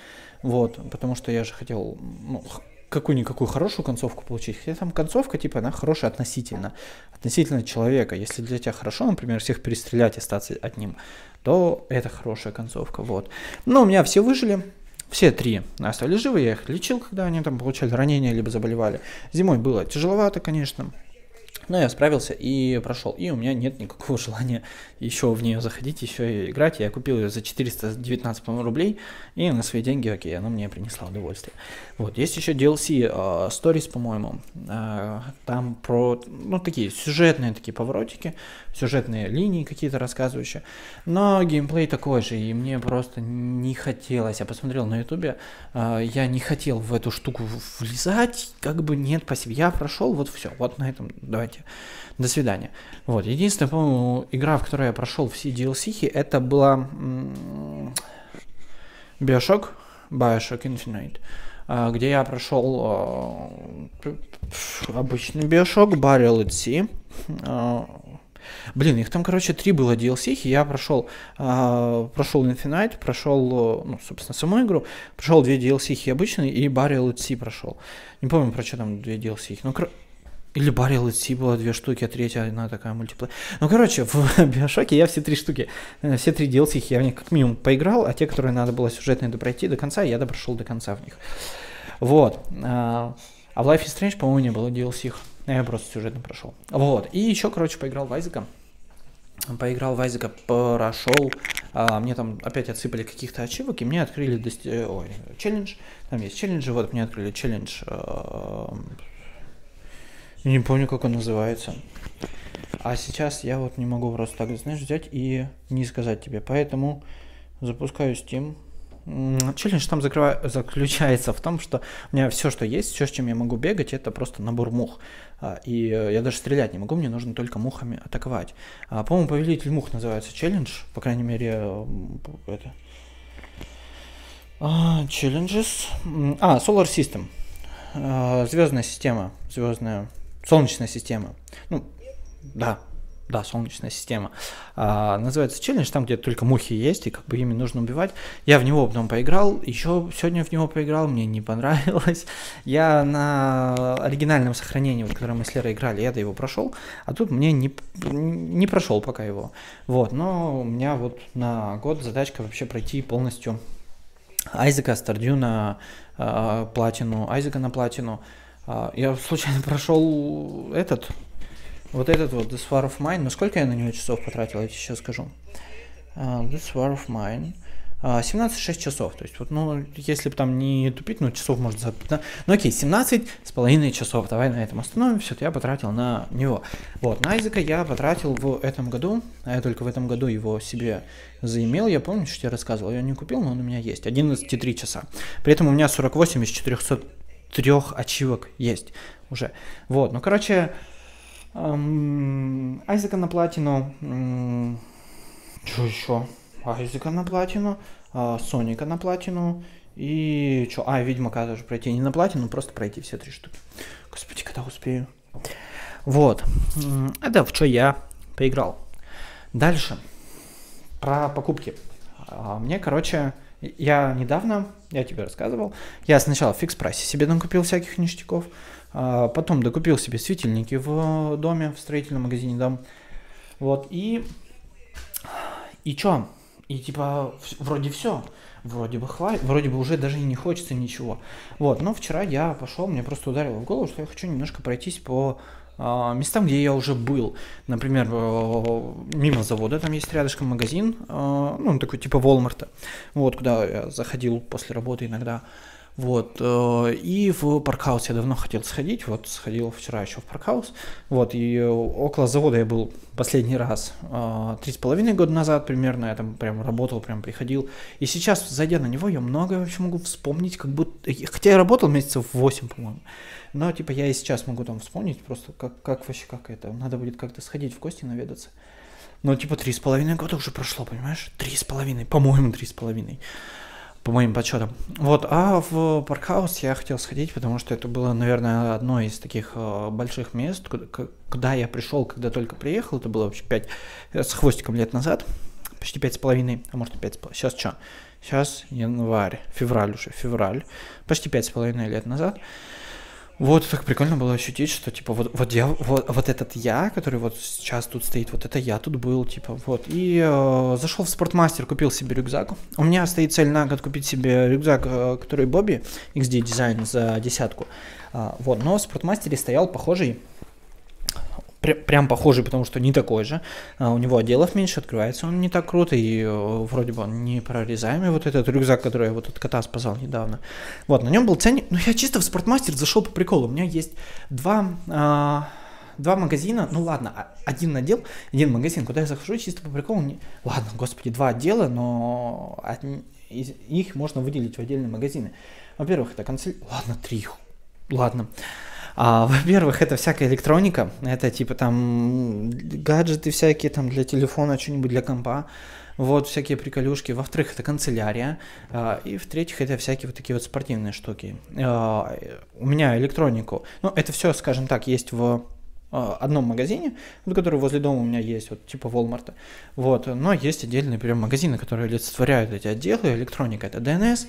Вот, потому что я же хотел ну, какую-никакую хорошую концовку получить. Хотя там концовка, типа, она хорошая относительно. Относительно человека. Если для тебя хорошо, например, всех перестрелять и остаться одним, то это хорошая концовка. Вот. Но у меня все выжили. Все три остались живы, я их лечил, когда они там получали ранения, либо заболевали. Зимой было тяжеловато, конечно, но я справился и прошел. И у меня нет никакого желания еще в нее заходить, еще и играть. Я купил ее за 419 рублей, и на свои деньги, окей, она мне принесла удовольствие. Вот, есть еще DLC uh, а, Stories, по-моему. Uh, там про, ну, такие сюжетные такие поворотики, сюжетные линии какие-то рассказывающие. Но геймплей такой же, и мне просто не хотелось. Я посмотрел на ютубе, uh, я не хотел в эту штуку влезать, как бы нет, спасибо. Я прошел, вот все, вот на этом давайте до свидания. Вот, единственная, по-моему, игра, в которой я прошел все DLC, это была Bioshock, Bioshock Infinite, а, где я прошел а, обычный Bioshock, Burial at Sea, а, Блин, их там, короче, три было DLC, я прошел, э, прошел Infinite, прошел, ну, собственно, саму игру, прошел две DLC обычные и Burial at Sea прошел. Не помню, про что там две DLC. Ну, или Баррел Си было две штуки, а третья одна такая мультиплеер. Ну, короче, в Биошоке я все три штуки, э, все три DLC я в них как минимум поиграл, а те, которые надо было сюжетные пройти до конца, я допрошел до конца в них. Вот. А, а в Life is Strange, по-моему, не было DLC. Я просто сюжетно прошел. Вот. И еще, короче, поиграл в Айзека. Поиграл в Айзека, прошел. А, мне там опять отсыпали каких-то ачивок, и мне открыли дости... Ой, челлендж. Там есть челленджи, вот мне открыли челлендж. Э, не помню, как он называется. А сейчас я вот не могу просто так, знаешь, взять и не сказать тебе. Поэтому запускаю Steam. Челлендж там закрываю, заключается в том, что у меня все, что есть, все, с чем я могу бегать, это просто набор мух. А, и э, я даже стрелять не могу, мне нужно только мухами атаковать. А, по-моему, Повелитель мух называется челлендж, по крайней мере, э, это... А, challenges. А, Solar System. Звездная система. Звездная. Солнечная система. Ну, да, да, Солнечная система, а, называется челлендж, там, где только мухи есть, и как бы ими нужно убивать. Я в него потом поиграл, еще сегодня в него поиграл, мне не понравилось. Я на оригинальном сохранении, в котором мы с Лерой играли, я его прошел, а тут мне не, не прошел пока его. Вот, но у меня вот на год задачка вообще пройти полностью Айзека, Стардю на э, платину, Айзека на платину. Э, я случайно прошел этот вот этот вот This War of Mine, ну сколько я на него часов потратил, я тебе сейчас скажу. Uh, This War of Mine. Uh, 17-6 часов. То есть, вот, ну, если бы там не тупить, ну, часов может за... Да? Ну, окей, 17 с половиной часов. Давай на этом остановимся. Вот я потратил на него. Вот, на Айзека я потратил в этом году, а я только в этом году его себе заимел. Я помню, что я рассказывал. Я не купил, но он у меня есть. 11,3 часа. При этом у меня 48 из 403 ачивок есть уже. Вот, ну, короче, Эм, Айзека на платину. Что еще? Айзека на платину. Э, Соника на платину. И что? А, Ведьмака тоже пройти. Не на платину, просто пройти все три штуки. Господи, когда успею. Вот. Это в что я поиграл. Дальше. Про покупки. А, мне, короче, я недавно, я тебе рассказывал, я сначала в фикс прайсе себе накупил всяких ништяков. А, потом докупил себе светильники в доме, в строительном магазине дом. Вот, и... И чё? И типа, вроде все. Вроде бы хватит, вроде бы уже даже и не хочется ничего. Вот, но вчера я пошел, мне просто ударило в голову, что я хочу немножко пройтись по местам, где я уже был. Например, э, мимо завода, там есть рядышком магазин, э, ну, такой типа Волмарта, вот, куда я заходил после работы иногда. Вот. Э, и в паркхаус я давно хотел сходить. Вот сходил вчера еще в паркхаус. Вот. И около завода я был последний раз э, три с половиной года назад примерно. Я там прям работал, прям приходил. И сейчас, зайдя на него, я многое вообще могу вспомнить, как будто... Хотя я работал месяцев 8, по-моему. Но типа я и сейчас могу там вспомнить просто, как, как вообще, как это. Надо будет как-то сходить в гости наведаться. Но типа три с половиной года уже прошло, понимаешь? Три с половиной, по-моему, три с половиной по моим подсчетам. Вот, а в Паркхаус я хотел сходить, потому что это было, наверное, одно из таких э, больших мест, куда, я пришел, когда только приехал. Это было вообще 5 э, с хвостиком лет назад, почти пять с половиной, а может и пять с половиной. Сейчас что? Сейчас январь, февраль уже, февраль, почти пять с половиной лет назад. Вот так прикольно было ощутить, что типа вот, вот я, вот, вот этот я, который вот сейчас тут стоит, вот это я тут был, типа вот. И э, зашел в спортмастер, купил себе рюкзак. У меня стоит цель на год купить себе рюкзак, э, который Бобби XD дизайн за десятку. А, вот, но в спортмастере стоял похожий прям похожий, потому что не такой же. А у него отделов меньше, открывается он не так круто, и э, вроде бы он не прорезаемый, вот этот рюкзак, который я вот от кота спасал недавно. Вот, на нем был ценник, ну я чисто в спортмастер зашел по приколу, у меня есть два... А, два магазина, ну ладно, а, один отдел, один магазин, куда я захожу чисто по приколу. Не... Ладно, господи, два отдела, но от... их можно выделить в отдельные магазины. Во-первых, это канцелярия. Ладно, три. Ладно. А, во-первых, это всякая электроника, это типа там гаджеты всякие там для телефона, что-нибудь для компа, вот всякие приколюшки. Во-вторых, это канцелярия, а, и в-третьих, это всякие вот такие вот спортивные штуки. А, у меня электронику, ну это все, скажем так, есть в а, одном магазине, который возле дома у меня есть, вот типа Walmart. Вот, но есть отдельные прям магазины, которые олицетворяют эти отделы. Электроника это DNS,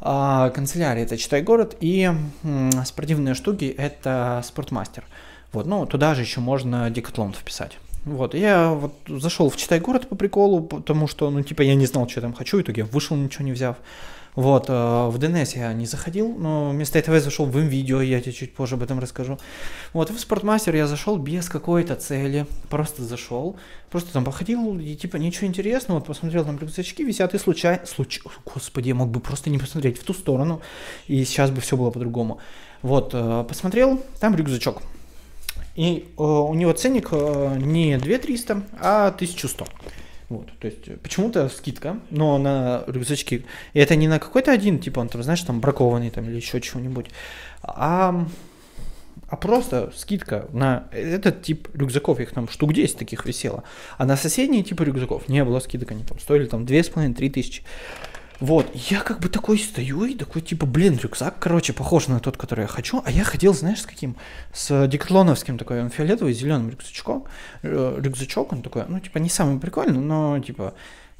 канцелярия это Читай город и спортивные штуки это Спортмастер. Вот, ну, туда же еще можно декатлон вписать. Вот, я вот зашел в Читай город по приколу, потому что, ну, типа, я не знал, что я там хочу, в итоге вышел, ничего не взяв. Вот, э, в DNS я не заходил, но вместо этого я зашел в видео, я тебе чуть позже об этом расскажу. Вот, в Спортмастер я зашел без какой-то цели, просто зашел, просто там походил, и типа ничего интересного, вот посмотрел там рюкзачки висят, и случайно, случ... господи, я мог бы просто не посмотреть в ту сторону, и сейчас бы все было по-другому. Вот, э, посмотрел, там рюкзачок, и э, у него ценник э, не 2300, а 1100. Вот, то есть почему-то скидка, но на рюкзачки. И это не на какой-то один, типа он там, знаешь, там бракованный там или еще чего-нибудь, а, а просто скидка на этот тип рюкзаков. Их там штук 10 таких висело. А на соседние типы рюкзаков не было скидок, они там стоили там 2,5-3 тысячи. Вот, я как бы такой стою и такой, типа, блин, рюкзак, короче, похож на тот, который я хочу, а я ходил, знаешь, с каким? С декатлоновским такой, он фиолетовый, зеленым рюкзачком, э, рюкзачок, он такой, ну, типа, не самый прикольный, но, типа,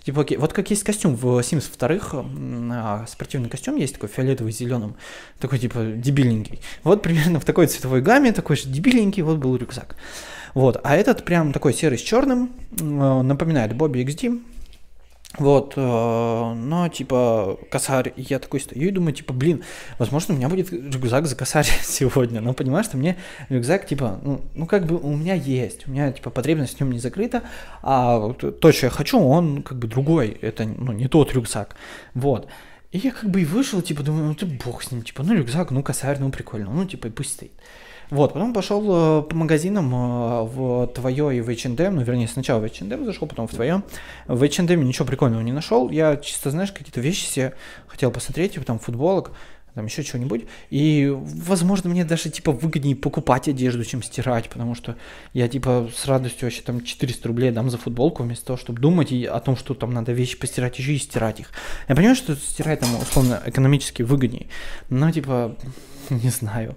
Типа, окей, вот как есть костюм в Sims 2, а, спортивный костюм есть такой фиолетовый зеленым, такой типа дебиленький. Вот примерно в такой цветовой гамме, такой же дебиленький, вот был рюкзак. Вот, а этот прям такой серый с черным, э, напоминает Бобби XD, вот, э, но типа косарь, я такой стою и думаю, типа, блин, возможно, у меня будет рюкзак за косарь сегодня, но понимаешь, что мне рюкзак, типа, ну, ну, как бы у меня есть, у меня, типа, потребность в нем не закрыта, а то, что я хочу, он, как бы, другой, это, ну, не тот рюкзак, вот. И я как бы и вышел, типа, думаю, ну ты бог с ним, типа, ну рюкзак, ну косарь, ну прикольно, ну типа и пусть стоит. Вот, потом пошел э, по магазинам э, в твое и в H&M, ну, вернее, сначала в H&M зашел, потом в твое. В H&M ничего прикольного не нашел. Я чисто, знаешь, какие-то вещи себе хотел посмотреть, типа там футболок, там еще чего-нибудь. И, возможно, мне даже, типа, выгоднее покупать одежду, чем стирать, потому что я, типа, с радостью вообще там 400 рублей дам за футболку, вместо того, чтобы думать о том, что там надо вещи постирать, еще и стирать их. Я понимаю, что стирать там, условно, экономически выгоднее, но, типа, не знаю.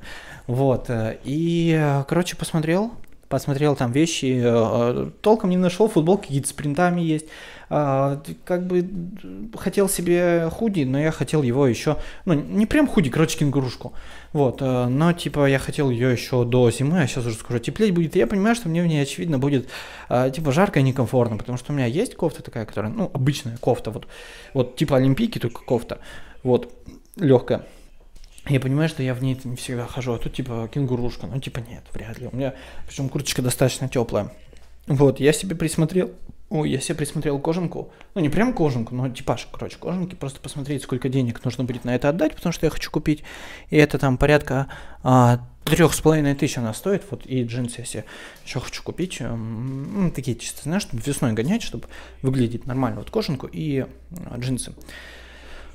Вот. Э, и, короче, посмотрел, посмотрел там вещи, э, толком не нашел, футболки какие-то с принтами есть. А, как бы хотел себе худи, но я хотел его еще, ну, не прям худи, короче, кенгурушку. Вот, э, но типа я хотел ее еще до зимы, а сейчас уже скоро теплеть будет. Я понимаю, что мне в ней, очевидно, будет типа жарко и некомфортно, потому что у меня есть кофта такая, которая, ну, обычная кофта, вот, вот типа олимпийки, только кофта, вот, легкая я понимаю, что я в ней не всегда хожу, а тут типа кенгурушка, ну типа нет, вряд ли. У меня, причем курточка достаточно теплая. Вот, я себе присмотрел, ой, я себе присмотрел кожанку, ну не прям кожанку, но типаж, короче, кожанки, просто посмотреть, сколько денег нужно будет на это отдать, потому что я хочу купить, и это там порядка а, трех с половиной тысяч она стоит, вот, и джинсы я себе еще хочу купить, ну, такие чисто, знаешь, чтобы весной гонять, чтобы выглядеть нормально, вот кожанку и а, джинсы.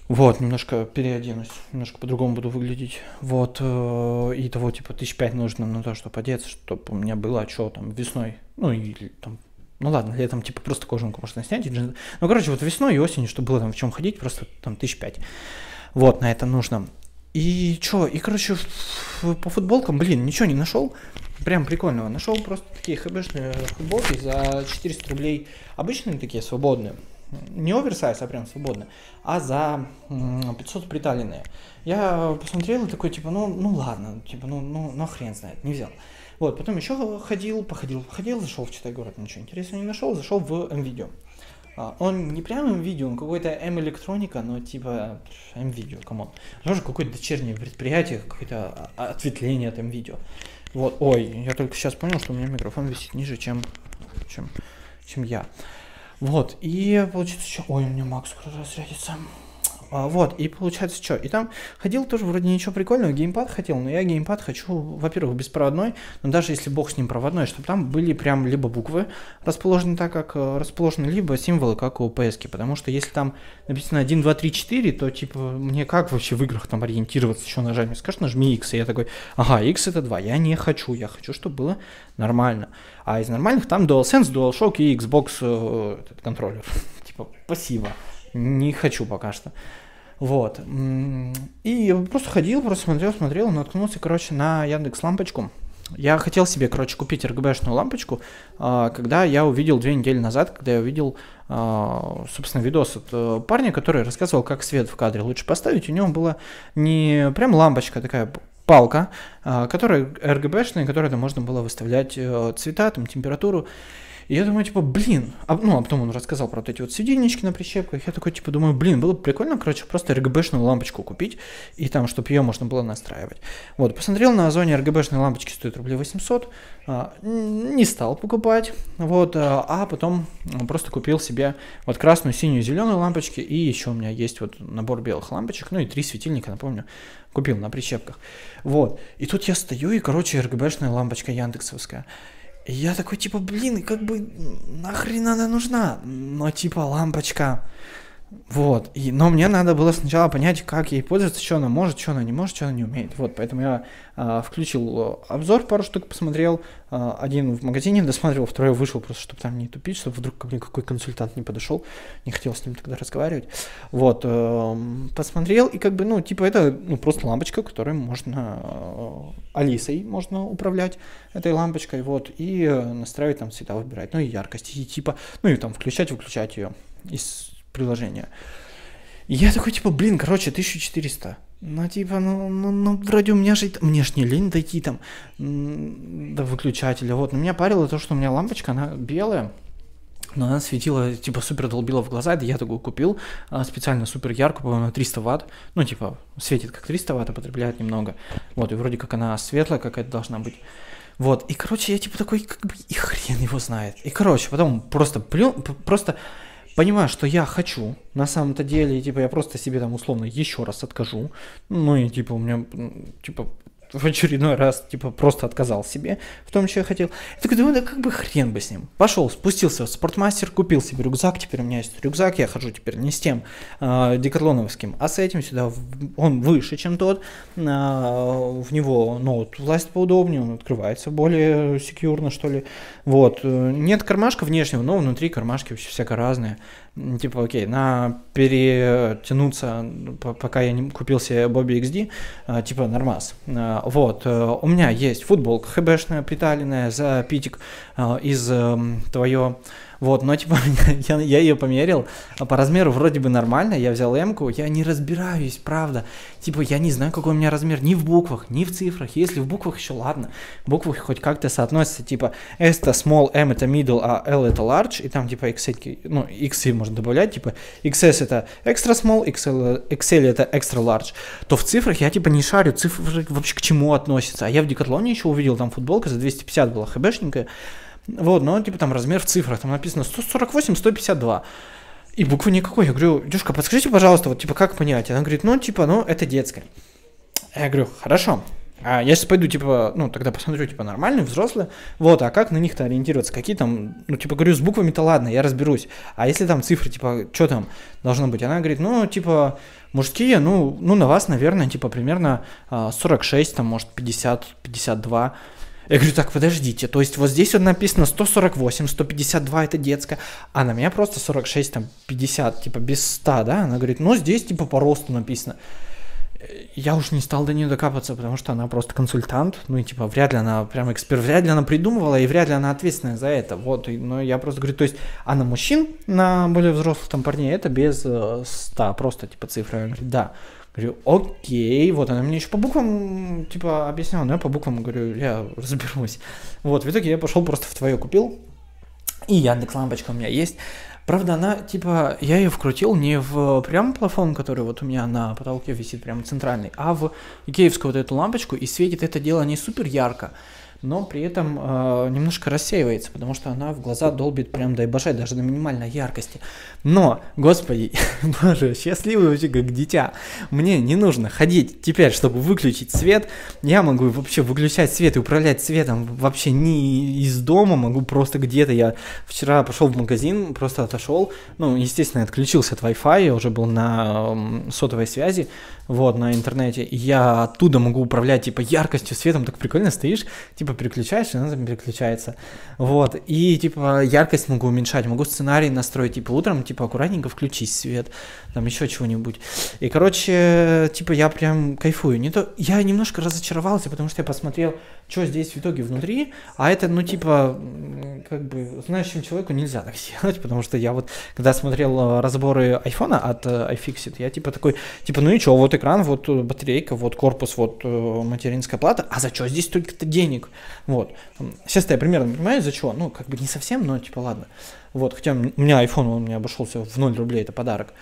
Вот, немножко переоденусь, немножко по-другому буду выглядеть. Вот, э, и того, типа, тысяч пять нужно на то, чтобы одеться, чтобы у меня было, что там, весной, ну, или там, ну ладно, летом, типа, просто кожанку можно снять. И. Ну, короче, вот весной и осенью, чтобы было там в чем ходить, просто там тысяч пять. Вот, на это нужно. И что, и, короче, по футболкам, блин, ничего не нашел. Прям прикольного. Нашел просто такие хбшные футболки за 400 рублей. Обычные такие, свободные не оверсайз, а прям свободно, а за 500 приталенные. Я посмотрел и такой, типа, ну, ну ладно, типа, ну, ну, ну хрен знает, не взял. Вот, потом еще ходил, походил, походил, зашел в Читай город, ничего интересного не нашел, зашел в МВидео. А, он не прям МВидео, он какой-то М-электроника, но типа МВидео, come on. Тоже какое-то дочернее предприятие, какое-то ответвление от МВидео. Вот, ой, я только сейчас понял, что у меня микрофон висит ниже, чем, чем, чем я. Вот, и получается, что... Ой, у меня Мак щас разрядится. А, вот, и получается что? И там ходил тоже вроде ничего прикольного, геймпад хотел, но я геймпад хочу, во-первых, беспроводной, но даже если бог с ним проводной, чтобы там были прям либо буквы расположены так, как э, расположены, либо символы, как у PS, потому что если там написано 1, 2, 3, 4, то типа мне как вообще в играх там ориентироваться, что нажать? Мне скажешь, нажми X, и я такой, ага, X это 2, я не хочу, я хочу, чтобы было нормально. А из нормальных там DualSense, DualShock и Xbox э, этот контроллер. типа, спасибо не хочу пока что. Вот. И просто ходил, просто смотрел, смотрел, наткнулся, короче, на Яндекс лампочку. Я хотел себе, короче, купить RGB-шную лампочку, а, когда я увидел две недели назад, когда я увидел, а, собственно, видос от э, парня, который рассказывал, как свет в кадре лучше поставить. У него была не прям лампочка такая палка, а, которая RGB-шная, которой можно было выставлять э, цвета, там, температуру. И я думаю, типа, блин, а, ну, а потом он рассказал про вот эти вот светильнички на прищепках, я такой, типа, думаю, блин, было бы прикольно, короче, просто RGB-шную лампочку купить, и там, чтобы ее можно было настраивать. Вот, посмотрел на Озоне, RGB-шные лампочки стоят рублей 800, а, не стал покупать, вот, а, а потом просто купил себе вот красную, синюю, зеленую лампочки, и еще у меня есть вот набор белых лампочек, ну и три светильника, напомню, купил на прищепках. Вот, и тут я стою, и, короче, RGB-шная лампочка яндексовская, и я такой, типа, блин, как бы нахрен она нужна? Но типа лампочка. Вот. И, но мне надо было сначала понять, как ей пользоваться, что она может, что она не может, что она не умеет. Вот, поэтому я а, включил обзор, пару штук посмотрел. А, один в магазине досмотрел, второй вышел, просто чтобы там не тупить, чтобы вдруг ко мне какой консультант не подошел. Не хотел с ним тогда разговаривать. Вот. А, посмотрел, и как бы, ну, типа, это ну, просто лампочка, которой можно а, Алисой можно управлять этой лампочкой, вот, и настраивать там цвета выбирать, ну и яркость, и типа, ну и там включать, выключать ее из приложения. И я такой, типа, блин, короче, 1400. Ну, типа, ну, ну, ну, вроде у меня же, мне ж не лень дойти там до выключателя, вот. Но меня парило то, что у меня лампочка, она белая, но она светила, типа, супер долбила в глаза, это я такую купил, а, специально супер яркую, по-моему, на 300 ватт, ну, типа, светит как 300 ватт, а потребляет немного, вот, и вроде как она светлая какая-то должна быть, вот, и, короче, я, типа, такой, как бы, и хрен его знает, и, короче, потом просто плюн, просто понимаю, что я хочу, на самом-то деле, и, типа, я просто себе там условно еще раз откажу, ну, и, типа, у меня, типа, в очередной раз, типа, просто отказал себе в том, что я хотел. Я такой думаю, да как бы хрен бы с ним. Пошел, спустился в спортмастер, купил себе рюкзак, теперь у меня есть рюкзак, я хожу теперь не с тем э, декатлоновским, а с этим сюда, он выше, чем тот, э, в него, ну, вот, власть поудобнее, он открывается более секьюрно, что ли. Вот, нет кармашка внешнего, но внутри кармашки вообще всяко разные типа, окей, на перетянуться, пока я не купил себе Bobby XD, а, типа, нормас. А, вот, э, у меня есть футболка хбшная приталенная за питик а, из эм, твое вот, но типа я, я ее померил, а по размеру вроде бы нормально, я взял М-ку, я не разбираюсь, правда. Типа я не знаю, какой у меня размер ни в буквах, ни в цифрах. Если в буквах еще ладно, буквы хоть как-то соотносятся, типа S это small, M это middle, а L это large, и там типа X, ну, X можно добавлять, типа XS это extra small, XL, XL это extra large, то в цифрах я типа не шарю, цифры вообще к чему относятся. А я в Декатлоне еще увидел, там футболка за 250 была хбшненькая, вот, но типа там размер в цифрах, там написано 148, 152. И буквы никакой. Я говорю, девушка, подскажите, пожалуйста, вот типа как понять? Она говорит, ну типа, ну это детская. Я говорю, хорошо. А я сейчас пойду, типа, ну, тогда посмотрю, типа, нормальные, взрослые. Вот, а как на них-то ориентироваться? Какие там, ну, типа, говорю, с буквами-то ладно, я разберусь. А если там цифры, типа, что там должно быть? Она говорит, ну, типа, мужские, ну, ну, на вас, наверное, типа, примерно 46, а, там, может, 50, 52. Я говорю, так, подождите, то есть вот здесь вот написано 148, 152 это детская, а на меня просто 46, там, 50, типа без 100, да? Она говорит, ну здесь типа по росту написано. Я уж не стал до нее докапываться, потому что она просто консультант, ну и типа вряд ли она прям эксперт, вряд ли она придумывала и вряд ли она ответственная за это, вот, и, но я просто говорю, то есть, а на мужчин, на более взрослых там парней это без 100, э, просто типа цифры, я говорю, да, Говорю, окей, вот она мне еще по буквам, типа, объясняла, но я по буквам говорю, я разберусь. Вот, в итоге я пошел просто в твое купил, и Яндекс лампочка у меня есть. Правда, она, типа, я ее вкрутил не в прям плафон, который вот у меня на потолке висит, прямо центральный, а в икеевскую вот эту лампочку, и светит это дело не супер ярко, но при этом э, немножко рассеивается, потому что она в глаза долбит прям дай боже, даже на минимальной яркости. Но, господи, боже, счастливый вообще как дитя. Мне не нужно ходить теперь, чтобы выключить свет. Я могу вообще выключать свет и управлять светом вообще не из дома, могу просто где-то. Я вчера пошел в магазин, просто отошел, ну, естественно, отключился от Wi-Fi, я уже был на сотовой связи, вот, на интернете. И я оттуда могу управлять, типа, яркостью, светом, так прикольно стоишь, типа, типа переключаешь, и она там переключается. Вот, и типа яркость могу уменьшать, могу сценарий настроить, типа утром, типа аккуратненько включить свет, там еще чего-нибудь. И, короче, типа я прям кайфую. Не то, я немножко разочаровался, потому что я посмотрел, что здесь в итоге внутри, а это, ну, типа, как бы, знающему человеку нельзя так сделать, потому что я вот, когда смотрел э, разборы айфона от э, iFixit, я типа такой, типа, ну и что, вот экран, вот батарейка, вот корпус, вот материнская плата, а за что здесь столько-то денег? Вот. Сейчас я примерно понимаю, за чего, ну, как бы не совсем, но, типа, ладно. Вот, хотя у меня iPhone, он мне обошелся в 0 рублей, это подарок.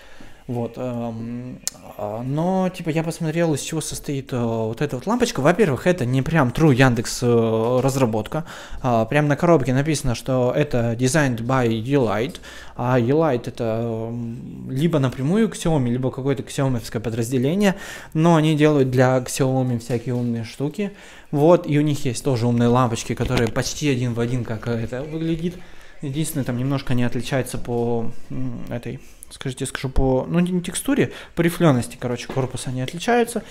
Вот. Эм, а, но, типа, я посмотрел, из чего состоит э, вот эта вот лампочка. Во-первых, это не прям True Яндекс э, разработка. А, прям на коробке написано, что это designed by Elite. А Elite это эм, либо напрямую Xiaomi, либо какое-то Xiaomi подразделение. Но они делают для Xiaomi всякие умные штуки. Вот, и у них есть тоже умные лампочки, которые почти один в один, как это выглядит. Единственное, там немножко они отличаются по этой скажите, скажу по, ну не текстуре, по рифлености, короче, корпуса они отличаются,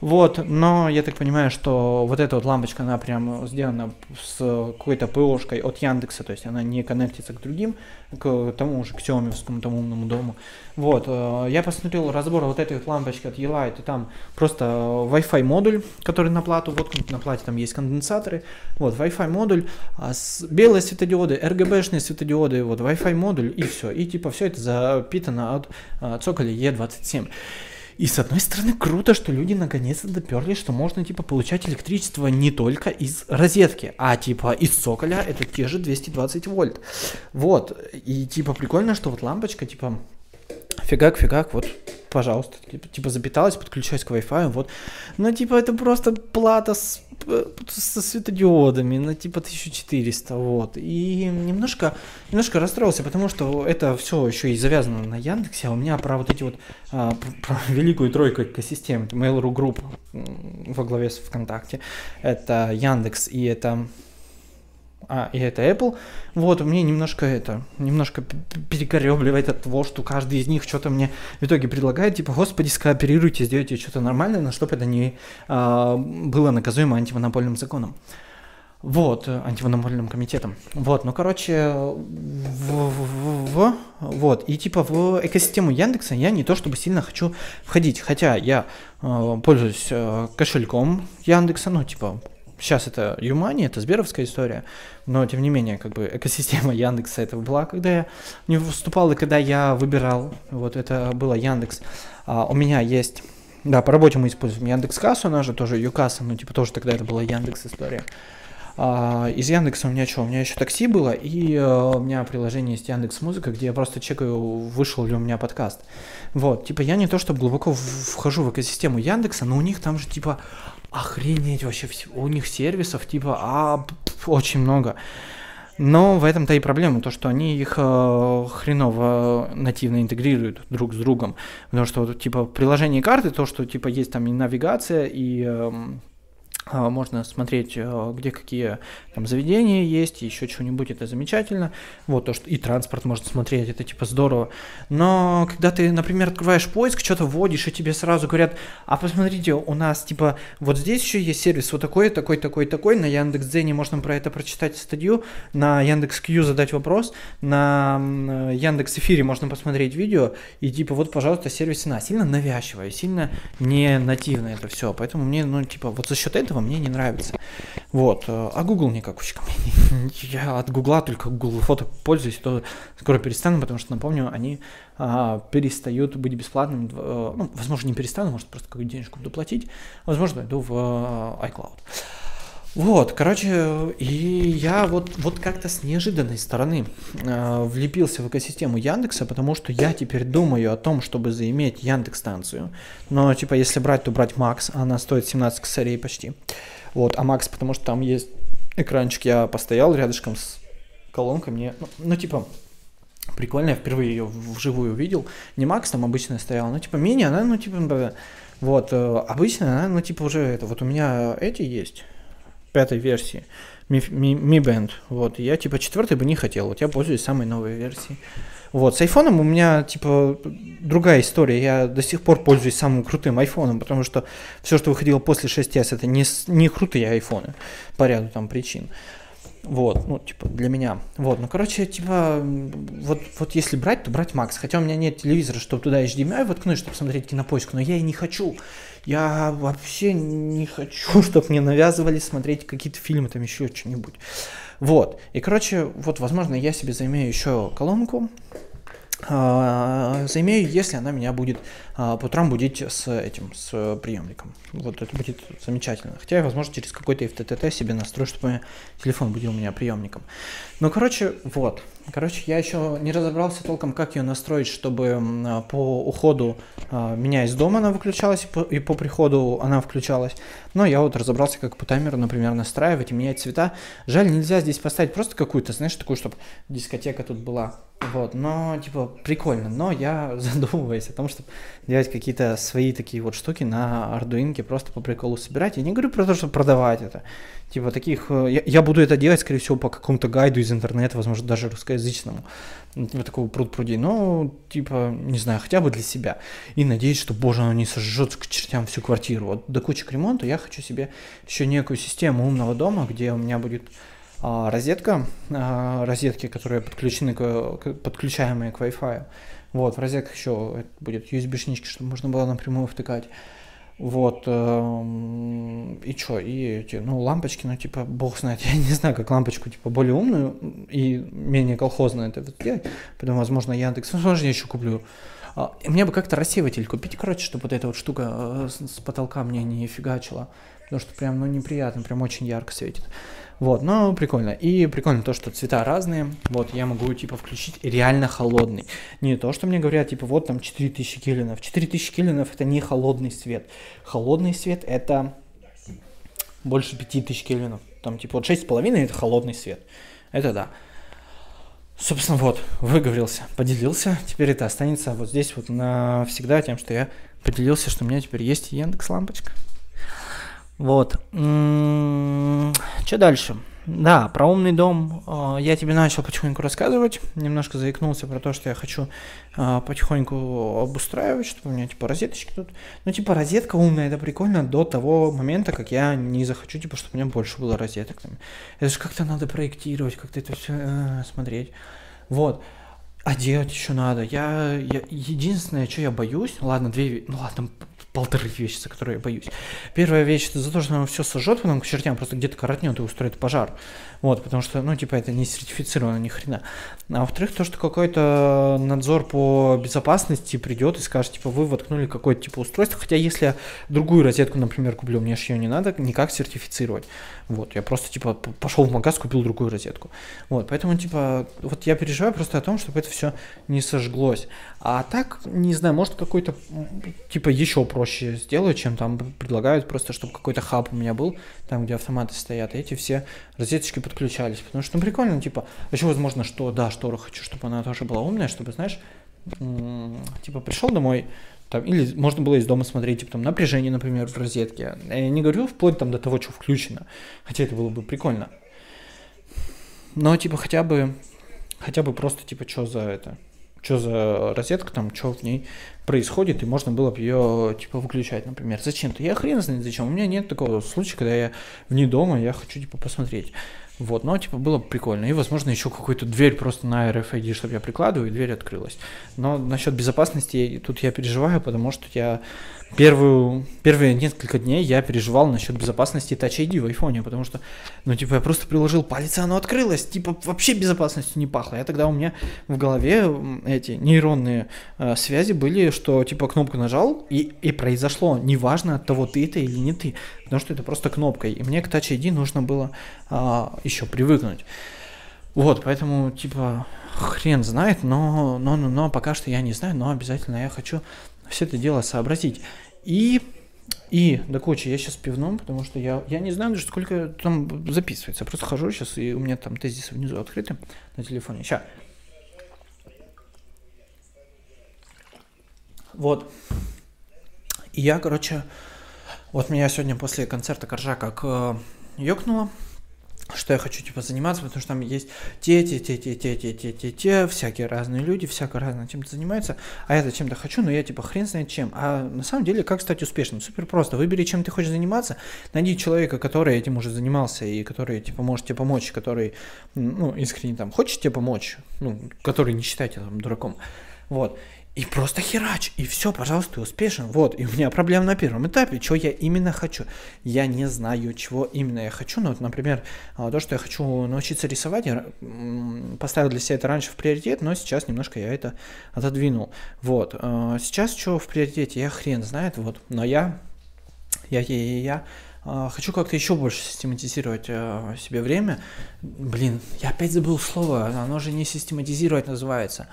вот, но я так понимаю, что вот эта вот лампочка, она прям сделана с какой-то ПОшкой от Яндекса, то есть она не коннектится к другим, к тому же, к Xiaomi, тому умному дому, вот, э, я посмотрел разбор вот этой вот лампочки от Елайт, и там просто Wi-Fi модуль, который на плату, вот на плате там есть конденсаторы, вот, Wi-Fi модуль, а с белые светодиоды, RGB-шные светодиоды, вот, Wi-Fi модуль, и все, и типа все это запитано от uh, цоколя E27. И с одной стороны круто, что люди наконец-то доперли, что можно типа получать электричество не только из розетки, а типа из цоколя это те же 220 вольт. Вот. И типа прикольно, что вот лампочка типа фигак, фигак, вот, пожалуйста, типа, типа запиталась, подключаюсь к Wi-Fi, вот. Ну, типа, это просто плата с, со светодиодами, на типа 1400, вот. И немножко, немножко расстроился, потому что это все еще и завязано на Яндексе, а у меня про вот эти вот, а, про великую тройку экосистем, это Mail.ru Group во главе с ВКонтакте, это Яндекс и это а, и это Apple. Вот, мне немножко это, немножко перекоребливает от того, что каждый из них что-то мне в итоге предлагает, типа, господи, скооперируйте, сделайте что-то нормальное, но чтобы это не а, было наказуемо антимонопольным законом. Вот, антимонопольным комитетом. Вот, ну, короче, в, в, в, вот, и типа в экосистему Яндекса я не то чтобы сильно хочу входить, хотя я э, пользуюсь э, кошельком Яндекса, ну, типа, Сейчас это Юмани, это сберовская история, но тем не менее, как бы экосистема Яндекса это была, когда я не выступал и когда я выбирал, вот это было Яндекс. А, у меня есть, да, по работе мы используем Яндекс Кассу, она же тоже Юкасса, ну типа тоже тогда это была Яндекс история. А, из Яндекса у меня что? У меня еще такси было, и uh, у меня приложение есть Яндекс Музыка, где я просто чекаю, вышел ли у меня подкаст. Вот, типа я не то, чтобы глубоко вхожу в экосистему Яндекса, но у них там же типа охренеть вообще, у них сервисов типа а, очень много. Но в этом-то и проблема, то, что они их э, хреново нативно интегрируют друг с другом. Потому что, типа, в приложении карты, то, что, типа, есть там и навигация, и э, а, можно смотреть, э, где какие там заведения есть, еще что-нибудь, это замечательно. Вот, то, что и транспорт можно смотреть, это типа здорово. Но когда ты, например, открываешь поиск, что-то вводишь, и тебе сразу говорят, а посмотрите, у нас типа вот здесь еще есть сервис вот такой, такой, такой, такой, на Яндекс.Дзене можно про это прочитать статью, на Яндекс.Кью задать вопрос, на Яндекс Эфире можно посмотреть видео, и типа вот, пожалуйста, сервис цена. Сильно навязчивая, сильно не нативно это все. Поэтому мне, ну, типа, вот за счет этого мне не нравится. Вот. Э, а Google никак ко мне. Я от Google только Google фото пользуюсь, то скоро перестану, потому что, напомню, они а, перестают быть бесплатными. А, ну, возможно, не перестану, может, просто какую-то денежку буду платить. Возможно, иду в а, iCloud. Вот, короче, и я вот, вот как-то с неожиданной стороны э, влепился в экосистему Яндекса, потому что я теперь думаю о том, чтобы заиметь Яндекс станцию. Но, типа, если брать, то брать Макс, она стоит 17 косарей почти. Вот, а Макс, потому что там есть экранчик, я постоял рядышком с колонкой, мне, ну, ну типа, прикольно, я впервые ее вживую увидел. Не Макс там обычно стоял, ну, типа, мини, она, ну, типа, вот, э, обычно она, ну, типа, уже это, вот у меня эти есть, пятой версии Mi, Mi, Mi Band. Вот, я типа четвертой бы не хотел. Вот я пользуюсь самой новой версией. Вот, с айфоном у меня, типа, другая история. Я до сих пор пользуюсь самым крутым айфоном, потому что все, что выходило после 6s, это не, не крутые айфоны по ряду там причин. Вот, ну, типа, для меня. Вот, ну, короче, типа, вот, вот если брать, то брать Макс. Хотя у меня нет телевизора, чтобы туда HDMI воткнуть, чтобы смотреть кинопоиск, но я и не хочу. Я вообще не хочу, чтобы мне навязывали смотреть какие-то фильмы, там еще что-нибудь. Вот, и, короче, вот, возможно, я себе займею еще колонку, а, заимею, если она меня будет а, по утрам будить с этим, с приемником. Вот это будет замечательно. Хотя я, возможно, через какой-то FTTT себе настрою, чтобы телефон будил меня приемником. Ну, короче, вот. Короче, я еще не разобрался толком, как ее настроить, чтобы по уходу меня из дома она выключалась, и по, и по приходу она включалась. Но я вот разобрался, как по таймеру, например, настраивать и менять цвета. Жаль, нельзя здесь поставить просто какую-то, знаешь, такую, чтобы дискотека тут была. Вот, но, типа, прикольно. Но я задумываюсь о том, чтобы делать какие-то свои такие вот штуки на Arduino, просто по приколу собирать. Я не говорю про то, чтобы продавать это. Типа таких... Э, я, я буду это делать, скорее всего, по какому-то гайду из интернета, возможно, даже русскоязычному. Типа такого пруд-пруди. Ну, типа, не знаю, хотя бы для себя. И надеюсь, что, боже, оно не сожжет к чертям всю квартиру. Вот до кучи к ремонту я хочу себе еще некую систему умного дома, где у меня будет а, розетка, а, розетки, которые подключены к, к, подключаемые к Wi-Fi. Вот, в розетках еще будет USB-шнички, чтобы можно было напрямую втыкать. Вот, э, и что, и эти, ну, лампочки, ну, типа, бог знает, я не знаю, как лампочку, типа, более умную и менее колхозную это вот делать, поэтому, возможно, Яндекс, возможно, я еще куплю. А, мне бы как-то рассеиватель купить, короче, чтобы вот эта вот штука э, с потолка мне не фигачила, потому что прям, ну, неприятно, прям очень ярко светит. Вот, ну, прикольно. И прикольно то, что цвета разные. Вот, я могу, типа, включить реально холодный. Не то, что мне говорят, типа, вот там 4000 кельвинов. 4000 кельвинов это не холодный свет. Холодный свет это больше 5000 кельвинов. Там, типа, вот 6,5 это холодный свет. Это да. Собственно, вот, выговорился, поделился. Теперь это останется вот здесь вот навсегда тем, что я поделился, что у меня теперь есть Яндекс лампочка. Вот. Что дальше? Да, про умный дом э, я тебе начал потихоньку рассказывать. Немножко заикнулся про то, что я хочу э, потихоньку обустраивать, чтобы у меня типа розеточки тут. Ну, типа розетка умная, это прикольно до того момента, как я не захочу, типа, чтобы у меня больше было розеток. Это же как-то надо проектировать, как-то это все э, смотреть. Вот. А делать еще надо. Я, я единственное, что я боюсь, ладно, две, ну ладно, полторы вещи, за которые я боюсь. Первая вещь это за то, что оно все сожжет, потом к чертям просто где-то коротнет и устроит пожар. Вот, потому что, ну, типа, это не сертифицировано ни хрена. А во-вторых, то, что какой-то надзор по безопасности придет и скажет, типа, вы воткнули какое-то типа устройство. Хотя если другую розетку, например, куплю, мне же ее не надо никак сертифицировать. Вот, я просто, типа, пошел в магаз, купил другую розетку. Вот, поэтому, типа, вот я переживаю просто о том, чтобы это все не сожглось. А так, не знаю, может какой-то, типа, еще проще сделаю, чем там предлагают, просто чтобы какой-то хаб у меня был, там, где автоматы стоят, эти все розеточки подключались. Потому что, ну, прикольно, типа, еще возможно, что, да, штору хочу, чтобы она тоже была умная, чтобы, знаешь, типа, пришел домой, там, или можно было из дома смотреть, типа, там, напряжение, например, в розетке. Я не говорю вплоть там до того, что включено, хотя это было бы прикольно. Но, типа, хотя бы, хотя бы просто, типа, что за это, что за розетка там, что в ней происходит, и можно было бы ее, типа, выключать, например. Зачем-то? Я хрен знает зачем. У меня нет такого случая, когда я вне дома, я хочу, типа, посмотреть. Вот, но, типа, было бы прикольно. И, возможно, еще какую-то дверь просто на RFID, чтобы я прикладываю, и дверь открылась. Но насчет безопасности тут я переживаю, потому что я первую, первые несколько дней я переживал насчет безопасности Touch ID в айфоне, потому что, ну, типа, я просто приложил палец, и оно открылось, типа, вообще безопасностью не пахло. Я тогда у меня в голове эти нейронные э, связи были, что, типа, кнопку нажал, и, и произошло, неважно от того, ты это или не ты, потому что это просто кнопкой, и мне к Touch ID нужно было э, еще привыкнуть. Вот, поэтому, типа, хрен знает, но, но, но, но пока что я не знаю, но обязательно я хочу все это дело сообразить. И и до кучи я сейчас пивном, потому что я, я не знаю даже сколько там записывается. Я просто хожу сейчас, и у меня там тезисы внизу открыты на телефоне. Сейчас. Вот. И я, короче, вот меня сегодня после концерта Коржа как э, что я хочу, типа, заниматься, потому что там есть те, те, те, те, те, те, те, те, те, всякие разные люди, всяко разно чем-то занимаются, а я чем-то хочу, но я, типа, хрен знает чем. А на самом деле, как стать успешным? Супер просто. Выбери, чем ты хочешь заниматься, найди человека, который этим уже занимался, и который, типа, может тебе помочь, который, ну, искренне там, хочет тебе помочь, ну, который не считает тебя там дураком. Вот. И просто херач, и все, пожалуйста, успешен. Вот, и у меня проблема на первом этапе, что я именно хочу. Я не знаю, чего именно я хочу. Ну, вот, например, а, то, что я хочу научиться рисовать, я поставил для себя это раньше в приоритет, но сейчас немножко я это отодвинул. Вот, а, сейчас что в приоритете, я хрен знает, вот, но я, я, я, я, я а, Хочу как-то еще больше систематизировать себе время. Блин, я опять забыл слово, оно же не систематизировать называется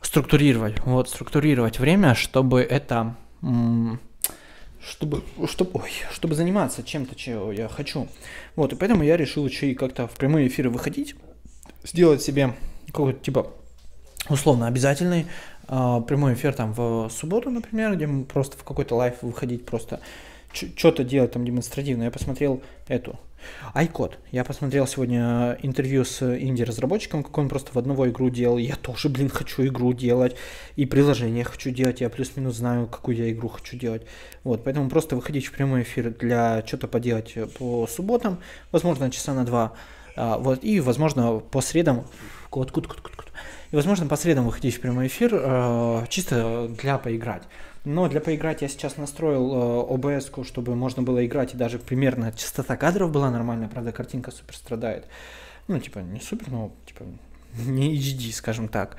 структурировать, вот, структурировать время, чтобы это, чтобы, чтобы, ой, чтобы заниматься чем-то, чего я хочу. Вот, и поэтому я решил еще и как-то в прямые эфиры выходить, сделать себе какой-то, типа, условно обязательный э, прямой эфир там в субботу, например, где просто в какой-то лайф выходить, просто что-то делать там демонстративно. Я посмотрел эту Айкод. Я посмотрел сегодня интервью с инди-разработчиком, как он просто в одного игру делал. Я тоже, блин, хочу игру делать. И приложение хочу делать. Я плюс-минус знаю, какую я игру хочу делать. Вот, поэтому просто выходить в прямой эфир для что-то поделать по субботам, возможно, часа на два. А, вот, и, возможно, по средам... Кот, кот, кот, кот. И, возможно, по средам выходить в прямой эфир а, чисто для поиграть. Но для поиграть я сейчас настроил э, OBS, чтобы можно было играть, и даже примерно частота кадров была нормальная, правда, картинка супер страдает. Ну, типа, не супер, но, типа, не HD, скажем так.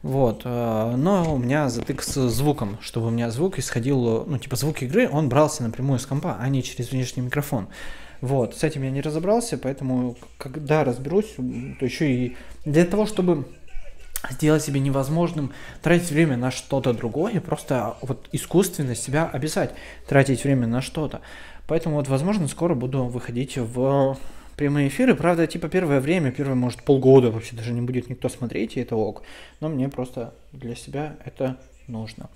Вот. Э, но у меня затык с звуком, чтобы у меня звук исходил, ну, типа, звук игры, он брался напрямую с компа, а не через внешний микрофон. Вот, с этим я не разобрался, поэтому, когда разберусь, то еще и для того, чтобы сделать себе невозможным тратить время на что-то другое, просто вот искусственно себя обязать тратить время на что-то. Поэтому вот, возможно, скоро буду выходить в прямые эфиры. Правда, типа первое время, первое, может, полгода вообще даже не будет никто смотреть, и это ок. Но мне просто для себя это нужно.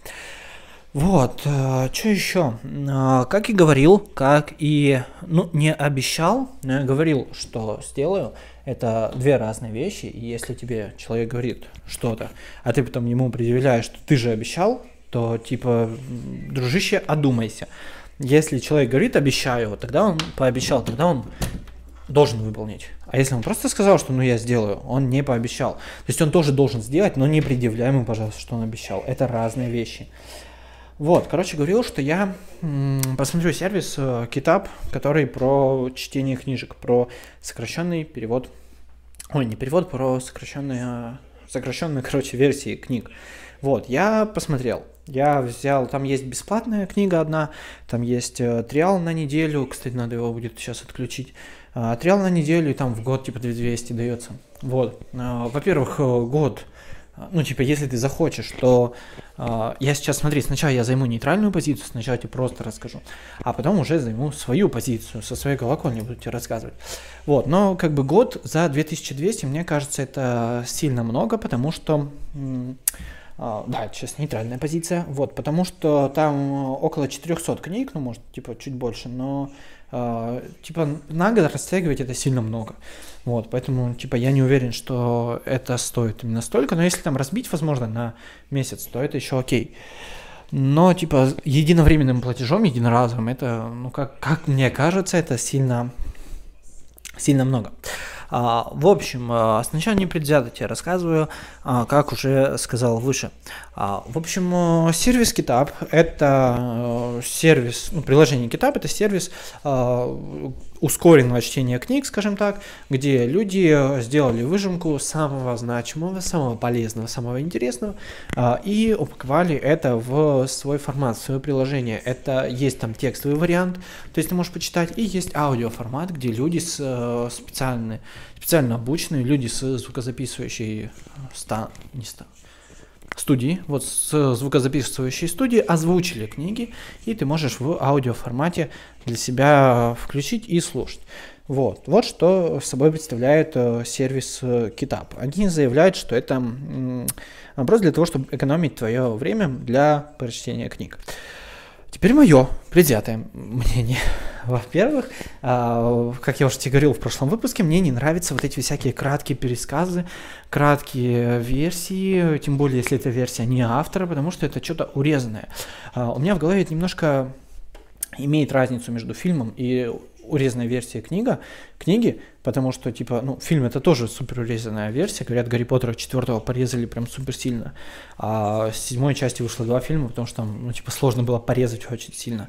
Вот, э, что еще? Э, как и говорил, как и, ну, не обещал, но я говорил, что сделаю. Это две разные вещи, и если тебе человек говорит что-то, а ты потом ему предъявляешь, что ты же обещал, то типа, дружище, одумайся. Если человек говорит обещаю, тогда он пообещал, тогда он должен выполнить. А если он просто сказал, что ну я сделаю, он не пообещал. То есть он тоже должен сделать, но не предъявляй ему, пожалуйста, что он обещал. Это разные вещи. Вот, короче, говорил, что я посмотрю сервис э, Китап, который про чтение книжек, про сокращенный перевод, ой, не перевод, про сокращенные, сокращенные, короче, версии книг. Вот, я посмотрел, я взял, там есть бесплатная книга одна, там есть э, триал на неделю, кстати, надо его будет сейчас отключить, э, триал на неделю, и там в год типа 200 дается. Вот, э, во-первых, э, год ну, типа, если ты захочешь, то э, я сейчас, смотри, сначала я займу нейтральную позицию, сначала тебе просто расскажу, а потом уже займу свою позицию, со своей колокольни буду тебе рассказывать. Вот, но как бы год за 2200, мне кажется, это сильно много, потому что... Uh, да, сейчас нейтральная позиция, вот, потому что там около 400 книг, ну, может, типа, чуть больше, но, типа, на год растягивать это сильно много. Вот, поэтому, типа, я не уверен, что это стоит именно столько, но если там разбить, возможно, на месяц, то это еще окей. Но, типа, единовременным платежом, единоразовым, это, ну, как, как мне кажется, это сильно, сильно много. А, в общем, а, сначала не предвзято тебе рассказываю, а, как уже сказал выше. В общем, сервис Китап – это сервис, ну, приложение Китап – это сервис ускоренного чтения книг, скажем так, где люди сделали выжимку самого значимого, самого полезного, самого интересного и упаковали это в свой формат, в свое приложение. Это есть там текстовый вариант, то есть ты можешь почитать, и есть аудиоформат, где люди с, э, специальные, специально обученные, люди с звукозаписывающей ста, не ста, студии, вот с звукозаписывающей студии озвучили книги, и ты можешь в аудиоформате для себя включить и слушать. Вот, вот что собой представляет э, сервис э, Китап. Они заявляют, что это вопрос для того, чтобы экономить твое время для прочтения книг. Теперь мое предвзятое мнение. Во-первых, а, как я уже тебе говорил в прошлом выпуске, мне не нравятся вот эти всякие краткие пересказы, краткие версии, тем более, если эта версия не автора, потому что это что-то урезанное. А, у меня в голове это немножко имеет разницу между фильмом и урезанной версией книга, книги, потому что, типа, ну, фильм это тоже супер урезанная версия. Говорят, Гарри Поттера четвертого порезали прям супер сильно. А с седьмой части вышло два фильма, потому что там, ну, типа, сложно было порезать очень сильно.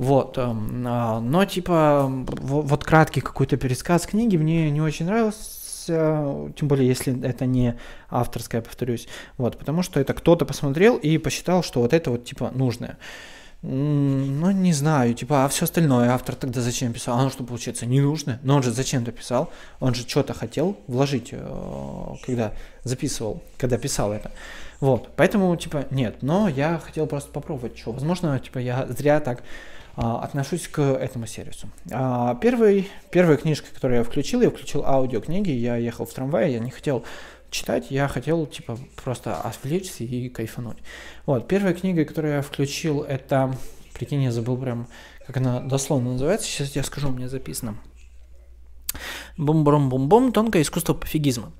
Вот, эм, а, но типа вот краткий какой-то пересказ книги мне не очень нравился, тем более если это не авторская, повторюсь, вот, потому что это кто-то посмотрел и посчитал, что вот это вот типа нужное. Ну, не знаю, типа, а все остальное автор тогда зачем писал? Оно что, получается, не нужно? Но он же зачем-то писал, он же что-то хотел вложить, э, когда записывал, когда писал это. Вот, поэтому, типа, нет, но я хотел просто попробовать, что, возможно, типа, я зря так а, отношусь к этому сервису. А, первый, первая книжка, которую я включил, я включил аудиокниги, я ехал в трамвае, я не хотел читать, я хотел, типа, просто отвлечься и кайфануть. Вот, первая книга, которую я включил, это, прикинь, я забыл прям, как она дословно называется, сейчас я скажу, у меня записано. Бум-бум-бум-бум, тонкое искусство пофигизма.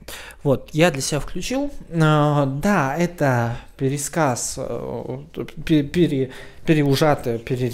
Вот, я для себя включил. А, да, это пересказ, э, пере, переужатый, пере,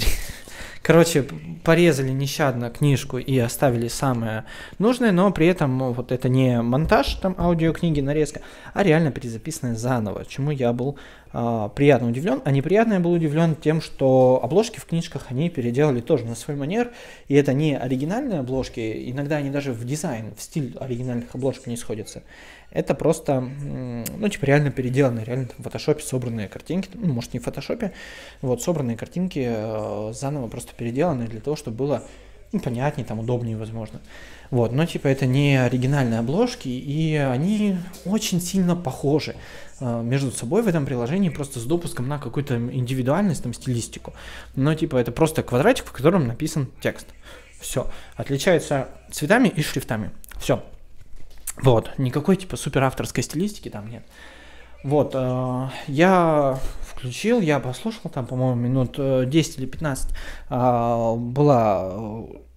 Короче, порезали нещадно книжку и оставили самое нужное, но при этом ну, вот это не монтаж там аудиокниги, нарезка, а реально перезаписанное заново, чему я был э, приятно удивлен. А неприятно я был удивлен тем, что обложки в книжках они переделали тоже на свой манер, и это не оригинальные обложки, иногда они даже в дизайн, в стиль оригинальных обложек не сходятся. Это просто, ну, типа, реально переделанные, реально в фотошопе собранные картинки, ну, может, не в фотошопе, вот, собранные картинки э, заново просто переделанные для того, чтобы было ну, понятнее, там, удобнее, возможно. Вот, но, типа, это не оригинальные обложки, и они очень сильно похожи э, между собой в этом приложении, просто с допуском на какую-то индивидуальность, там, стилистику. Но, типа, это просто квадратик, в котором написан текст. Все. Отличается цветами и шрифтами. Все. Вот, никакой типа супер авторской стилистики там нет. Вот, э, я включил, я послушал, там, по-моему, минут 10 э, или 15 э, была,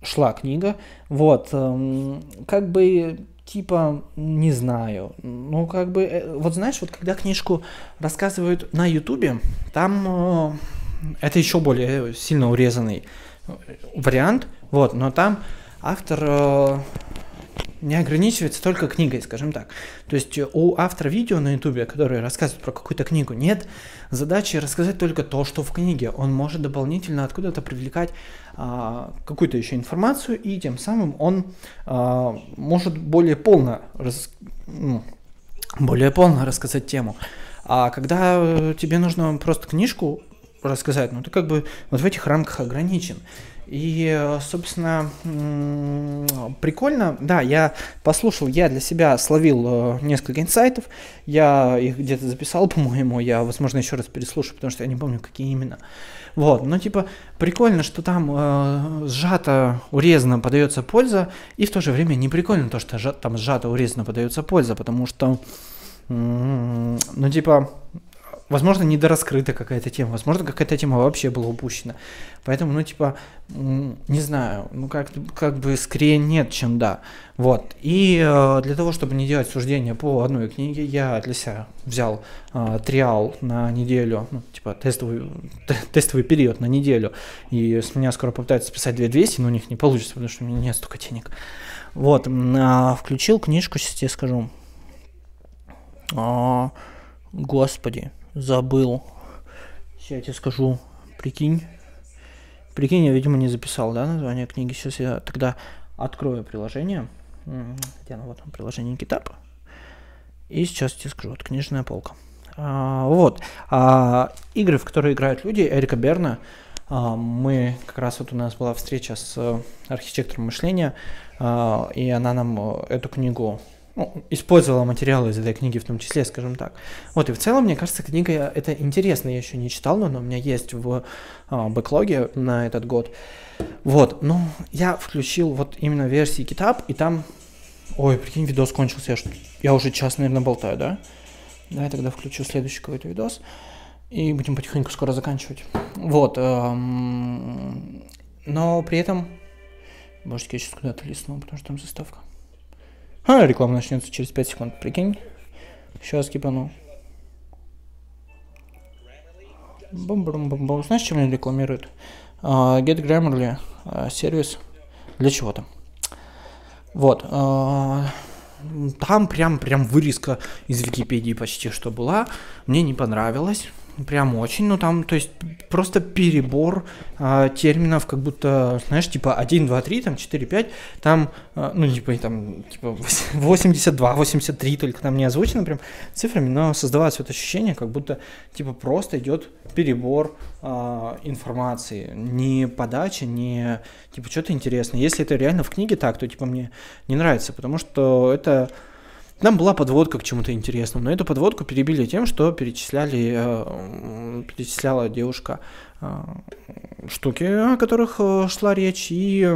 шла книга, вот, э, как бы, типа, не знаю, ну, как бы, э, вот знаешь, вот когда книжку рассказывают на ютубе, там э, это еще более сильно урезанный вариант, вот, но там автор... Э, не ограничивается только книгой, скажем так. То есть у автора видео на ютубе, который рассказывает про какую-то книгу, нет задачи рассказать только то, что в книге. Он может дополнительно откуда-то привлекать какую-то еще информацию, и тем самым он а, может более полно, ну, более полно рассказать тему. А когда тебе нужно просто книжку рассказать, ну ты как бы вот в этих рамках ограничен. И, собственно, прикольно. Да, я послушал, я для себя словил э, несколько инсайтов. Я их где-то записал, по-моему. Я, возможно, еще раз переслушаю, потому что я не помню, какие именно. Вот, ну, типа, прикольно, что там э, сжато, урезано подается польза, и в то же время не прикольно то, что там сжато, урезано подается польза, потому что, ну, типа, возможно, недораскрыта какая-то тема, возможно, какая-то тема вообще была упущена. Поэтому, ну, типа, не знаю, ну, как, как бы скорее нет, чем да. Вот. И э, для того, чтобы не делать суждения по одной книге, я для себя взял э, триал на неделю, ну, типа, тестовый, тестовый период на неделю. И с меня скоро попытаются списать 2200, но у них не получится, потому что у меня нет столько денег. Вот. Э, включил книжку, сейчас я скажу. О, господи забыл. Сейчас я тебе скажу. Прикинь. Прикинь, я, видимо, не записал, да, название книги. Сейчас я тогда открою приложение. Где оно? Вот приложение Гитап. И сейчас тебе скажу. Вот книжная полка. А, вот. А, игры, в которые играют люди, Эрика Берна. А, мы, как раз вот у нас была встреча с архитектором мышления, а, и она нам э, эту книгу ну, использовала материалы из этой книги в том числе, скажем так. Вот, и в целом, мне кажется, книга это интересно, я еще не читал, но она у меня есть в а, бэклоге на этот год. Вот, ну, я включил вот именно версии Китап, и там... Ой, прикинь, видос кончился, я, я уже час, наверное, болтаю, да? Давай тогда включу следующий какой-то видос, и будем потихоньку скоро заканчивать. Вот, эм, но при этом... Может, я сейчас куда-то листну, потому что там заставка. А, реклама начнется через 5 секунд, прикинь. Сейчас кипану. бум бум бум бум Знаешь, чем они рекламируют? Uh, Get Grammarly, uh, сервис для чего-то. Вот. Uh, там прям, прям вырезка из Википедии почти что была. Мне не понравилось. Прям очень, ну там, то есть просто перебор э, терминов, как будто, знаешь, типа 1, 2, 3, там 4, 5, там, э, ну типа там, типа 82, 83 только там не озвучено прям цифрами, но создавалось вот ощущение, как будто типа просто идет перебор э, информации, не подача, не типа что-то интересное. Если это реально в книге так, то типа мне не нравится, потому что это там была подводка к чему-то интересному, но эту подводку перебили тем, что перечисляли, э, перечисляла девушка э, штуки, о которых э, шла речь, и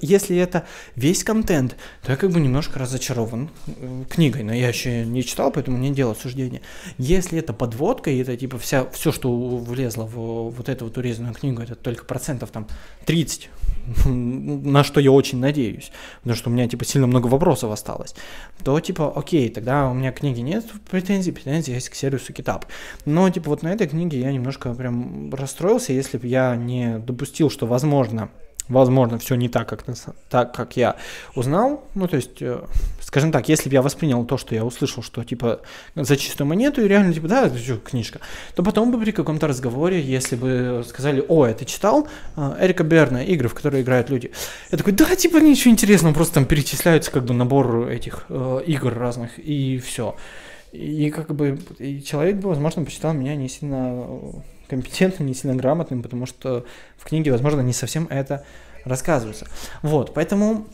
если это весь контент, то я как бы немножко разочарован книгой, но я еще не читал, поэтому не делал суждения. Если это подводка, и это типа вся, все, что влезло в вот эту вот урезанную книгу, это только процентов там 30, на что я очень надеюсь, потому что у меня, типа, сильно много вопросов осталось, то, типа, окей, тогда у меня книги нет претензий, претензий есть к сервису Китап. Но, типа, вот на этой книге я немножко прям расстроился, если бы я не допустил, что, возможно, возможно, все не так, как, так, как я узнал. Ну, то есть, э, скажем так, если бы я воспринял то, что я услышал, что, типа, за чистую монету, и реально, типа, да, это книжка, то потом бы при каком-то разговоре, если бы сказали, о, это читал э, Эрика Берна, игры, в которые играют люди, я такой, да, типа, ничего интересного, просто там перечисляются, как бы, набор этих э, игр разных, и все. И, как бы, и человек бы, возможно, посчитал меня не сильно компетентным, не сильно грамотным, потому что в книге, возможно, не совсем это рассказывается. Вот, поэтому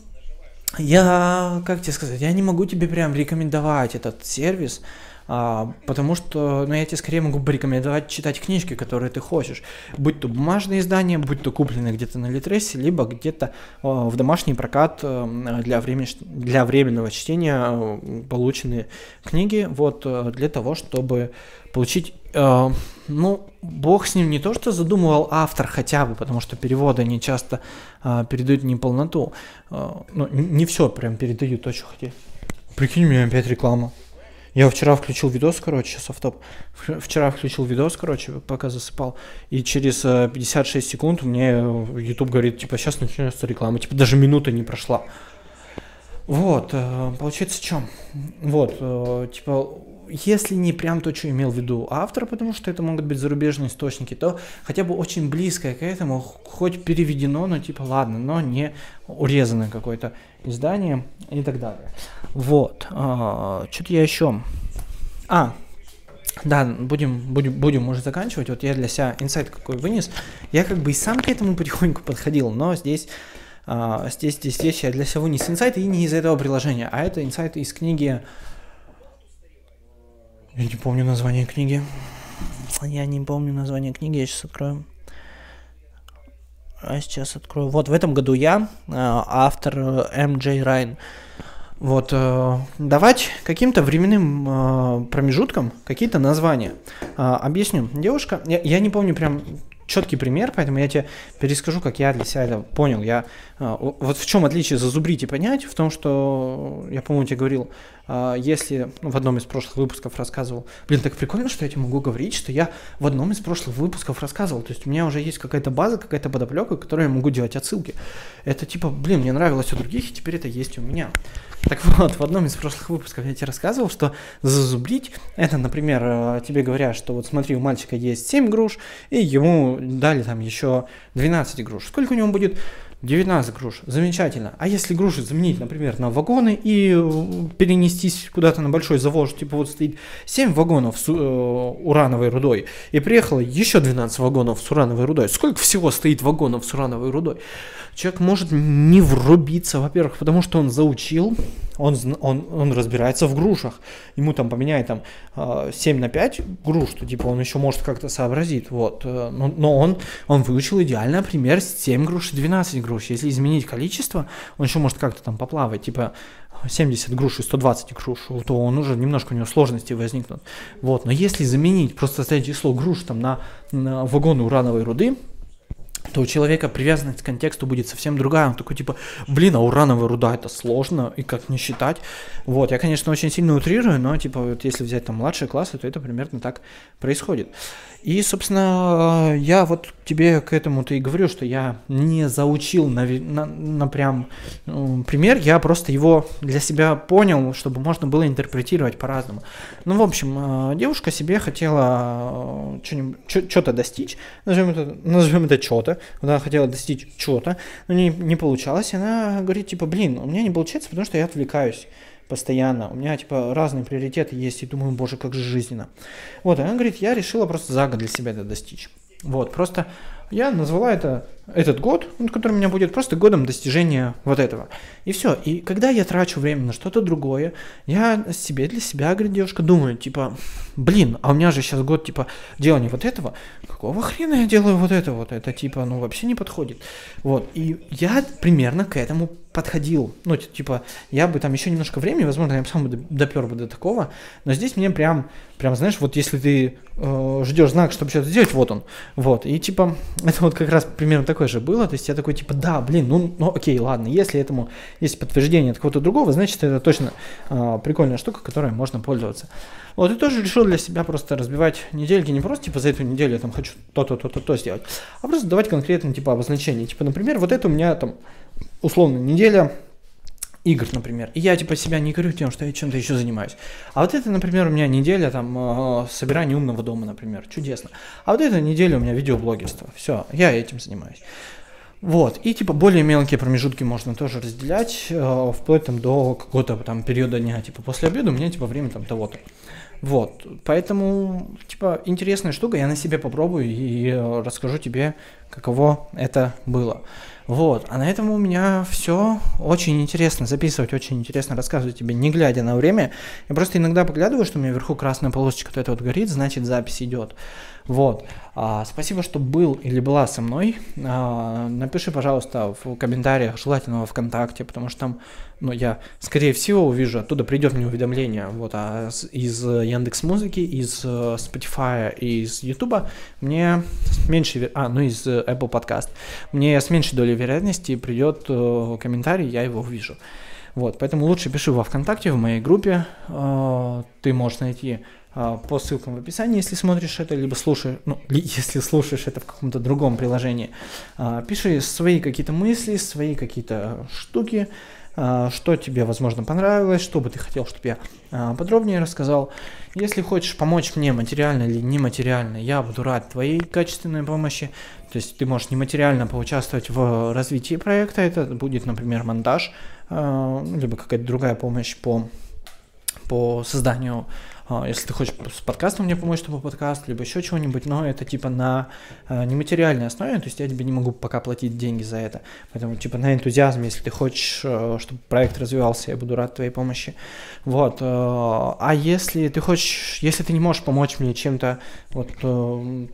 я, как тебе сказать, я не могу тебе прям рекомендовать этот сервис, а, потому что, ну, я тебе скорее могу порекомендовать читать книжки, которые ты хочешь, будь то бумажные издания, будь то купленные где-то на Литресе, либо где-то а, в домашний прокат а, для, времени, для временного чтения а, полученные книги, вот, а, для того, чтобы получить, э, ну, бог с ним не то, что задумывал автор хотя бы, потому что переводы они часто э, передают неполноту, э, ну, не все прям передают то, что хотели. Прикинь, у меня опять реклама. Я вчера включил видос, короче, сейчас автоп. Вчера включил видос, короче, пока засыпал. И через 56 э, секунд мне YouTube говорит, типа, сейчас начнется реклама. Типа, даже минута не прошла. Вот, э, получается, чем? Вот, э, типа, если не прям то, что имел в виду автор, потому что это могут быть зарубежные источники, то хотя бы очень близкое к этому, хоть переведено, но типа ладно, но не урезанное какое-то издание и так далее. Вот. А, Что-то я еще... А, да, будем, будем, будем уже заканчивать. Вот я для себя инсайт какой вынес. Я как бы и сам к этому потихоньку подходил, но здесь, а, здесь, здесь, здесь я для себя вынес инсайт и не из этого приложения, а это инсайт из книги я не помню название книги. Я не помню название книги, я сейчас открою. А сейчас открою. Вот в этом году я, э, автор э, М.Джей Райн. Вот, э, давать каким-то временным промежуткам какие-то названия. Объясню. Девушка, я, я не помню прям четкий пример, поэтому я тебе перескажу, как я для себя это понял. Я, вот в чем отличие зазубрить и понять, в том, что, я, по-моему, тебе говорил, а, если ну, в одном из прошлых выпусков рассказывал, блин, так прикольно, что я тебе могу говорить, что я в одном из прошлых выпусков рассказывал, то есть у меня уже есть какая-то база, какая-то подоплека, которой я могу делать отсылки. Это типа, блин, мне нравилось у других, и теперь это есть у меня. Так вот, в одном из прошлых выпусков я тебе рассказывал, что зазубрить, это, например, э, тебе говорят, что вот смотри, у мальчика есть 7 груш, и ему дали там еще 12 груш. Сколько у него будет 19 груш, замечательно. А если груши заменить, например, на вагоны и э, перенестись куда-то на большой завод, типа вот стоит 7 вагонов с э, урановой рудой, и приехало еще 12 вагонов с урановой рудой. Сколько всего стоит вагонов с урановой рудой? Человек может не врубиться, во-первых, потому что он заучил, он, он, он разбирается в грушах. Ему там поменяет там 7 а, на 5 груш, то типа он еще может как-то сообразить, вот. Э, но, но он, он выучил идеально пример 7 груш и 12 груш. Если изменить количество, он еще может как-то там поплавать, типа 70 груш и 120 груш, то он уже немножко у него сложности возникнут. Вот. Но если заменить, просто ставить число груш там на, на вагоны урановой руды, то у человека привязанность к контексту будет совсем другая. Он такой, типа, блин, а урановая руда это сложно, и как не считать. Вот, я, конечно, очень сильно утрирую, но, типа, вот если взять там младшие классы, то это примерно так происходит. И, собственно, я вот тебе к этому-то и говорю, что я не заучил на, на, на прям ну, пример, я просто его для себя понял, чтобы можно было интерпретировать по-разному. Ну, в общем, э, девушка себе хотела э, что-то достичь, назовем это, назовем это что-то, она хотела достичь чего-то, но не, не получалось, и она говорит, типа, блин, у меня не получается, потому что я отвлекаюсь постоянно. У меня, типа, разные приоритеты есть, и думаю, боже, как же жизненно. Вот, и она говорит, я решила просто за год для себя это достичь. Вот, просто я назвала это этот год, который у меня будет просто годом достижения вот этого. И все. И когда я трачу время на что-то другое, я себе для себя, говорит девушка, думаю, типа, блин, а у меня же сейчас год, типа, делания вот этого, какого хрена я делаю вот это вот, это, типа, ну, вообще не подходит. Вот, и я примерно к этому подходил. Ну, типа, я бы там еще немножко времени, возможно, я сам бы допер бы до такого, но здесь мне прям, прям, знаешь, вот если ты э, ждешь знак, чтобы что-то сделать, вот он. Вот, и типа, это вот как раз примерно такое же было, то есть я такой, типа, да, блин, ну, ну окей, ладно, если этому есть подтверждение от кого-то другого, значит, это точно э, прикольная штука, которой можно пользоваться. Вот, и тоже решил для себя просто разбивать недельки, не просто, типа, за эту неделю я там хочу то-то, то-то, то сделать, а просто давать конкретно, типа, обозначение. Типа, например, вот это у меня там, условно, неделя игр, например. И я типа себя не говорю тем, что я чем-то еще занимаюсь. А вот это, например, у меня неделя там э, собирания умного дома, например. Чудесно. А вот эта неделя у меня видеоблогерство. Все, я этим занимаюсь. Вот, и типа более мелкие промежутки можно тоже разделять, э, вплоть там до какого-то там периода дня, типа после обеда у меня типа время там того-то. Вот, поэтому, типа, интересная штука, я на себе попробую и э, расскажу тебе, каково это было. Вот, а на этом у меня все очень интересно записывать, очень интересно рассказывать тебе, не глядя на время. Я просто иногда поглядываю, что у меня вверху красная полосочка вот эта вот горит, значит запись идет. Вот. А, спасибо, что был или была со мной. А, напиши, пожалуйста, в комментариях, желательно во ВКонтакте, потому что там, ну, я, скорее всего, увижу, оттуда придет мне уведомление, вот, а из Яндекс Музыки, из э, Spotify из Ютуба мне меньше, а, ну, из Apple Podcast, мне с меньшей долей вероятности придет э, комментарий, я его увижу. Вот, поэтому лучше пиши во ВКонтакте, в моей группе, э, ты можешь найти по ссылкам в описании, если смотришь это, либо слушаешь, ну, если слушаешь это в каком-то другом приложении. А, пиши свои какие-то мысли, свои какие-то штуки, а, что тебе, возможно, понравилось, что бы ты хотел, чтобы я подробнее рассказал. Если хочешь помочь мне материально или нематериально, я буду рад твоей качественной помощи. То есть ты можешь нематериально поучаствовать в развитии проекта, это будет, например, монтаж, либо какая-то другая помощь по, по созданию а, если ты хочешь с подкастом мне помочь, чтобы подкаст, либо еще чего-нибудь, но это типа на э, нематериальной основе, то есть я тебе не могу пока платить деньги за это. Поэтому типа на энтузиазме, если ты хочешь, э, чтобы проект развивался, я буду рад твоей помощи. Вот. Э, а если ты хочешь, если ты не можешь помочь мне чем-то вот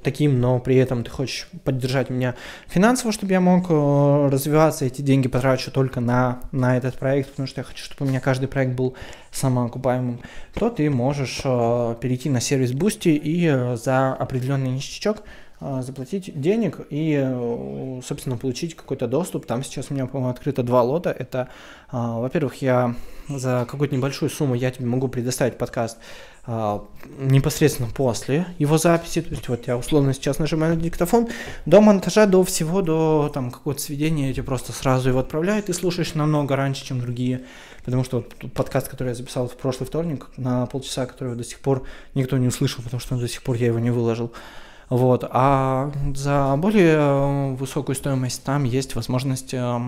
таким, но при этом ты хочешь поддержать меня финансово, чтобы я мог развиваться, эти деньги потрачу только на, на этот проект, потому что я хочу, чтобы у меня каждый проект был самоокупаемым, то ты можешь э, перейти на сервис Boosty и э, за определенный ништячок э, заплатить денег и, собственно, получить какой-то доступ. Там сейчас у меня, по-моему, открыто два лота. Это, во-первых, я за какую-то небольшую сумму я тебе могу предоставить подкаст непосредственно после его записи, то есть вот я условно сейчас нажимаю на диктофон, до монтажа, до всего, до там какого-то сведения я тебе просто сразу его отправляю, ты слушаешь намного раньше, чем другие, потому что вот подкаст, который я записал в прошлый вторник на полчаса, который до сих пор никто не услышал, потому что до сих пор я его не выложил, вот. А за более э, высокую стоимость там есть возможность э,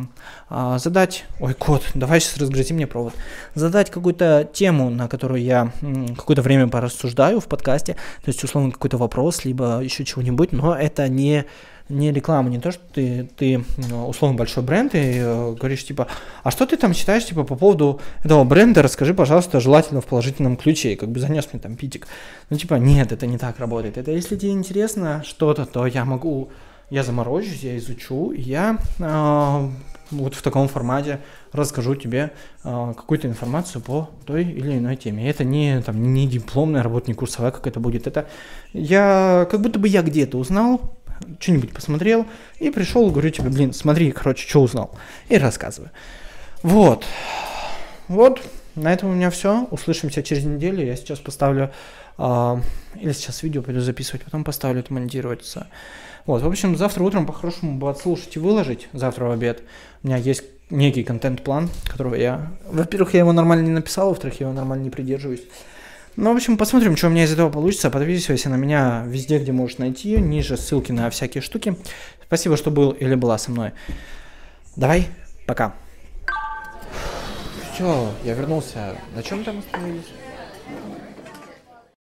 э, задать... Ой, кот, давай сейчас разгрызи мне провод. Задать какую-то тему, на которую я какое-то время порассуждаю в подкасте. То есть, условно, какой-то вопрос, либо еще чего-нибудь, но это не не реклама, не то, что ты, ты условно большой бренд и э, говоришь, типа, а что ты там считаешь, типа, по поводу этого бренда, расскажи, пожалуйста, желательно в положительном ключе, и как бы занес мне там питик. Ну, типа, нет, это не так работает. Это если тебе интересно что-то, то я могу, я заморочусь, я изучу, я э, вот в таком формате расскажу тебе э, какую-то информацию по той или иной теме. Это не, там, не дипломная работа, не курсовая как это будет. Это я, как будто бы я где-то узнал, что-нибудь посмотрел и пришел, говорю тебе, блин, смотри, короче, что узнал. И рассказываю. Вот. Вот, на этом у меня все. Услышимся через неделю. Я сейчас поставлю, э, или сейчас видео пойду записывать, потом поставлю это монтироваться. Вот, в общем, завтра утром по-хорошему бы отслушать и выложить, завтра в обед. У меня есть некий контент-план, которого я... Во-первых, я его нормально не написал, во-вторых, я его нормально не придерживаюсь. Ну, в общем, посмотрим, что у меня из этого получится. Подписывайся на меня везде, где можешь найти. Ниже ссылки на всякие штуки. Спасибо, что был или была со мной. Давай, пока. Все, я вернулся. На чем там остановились?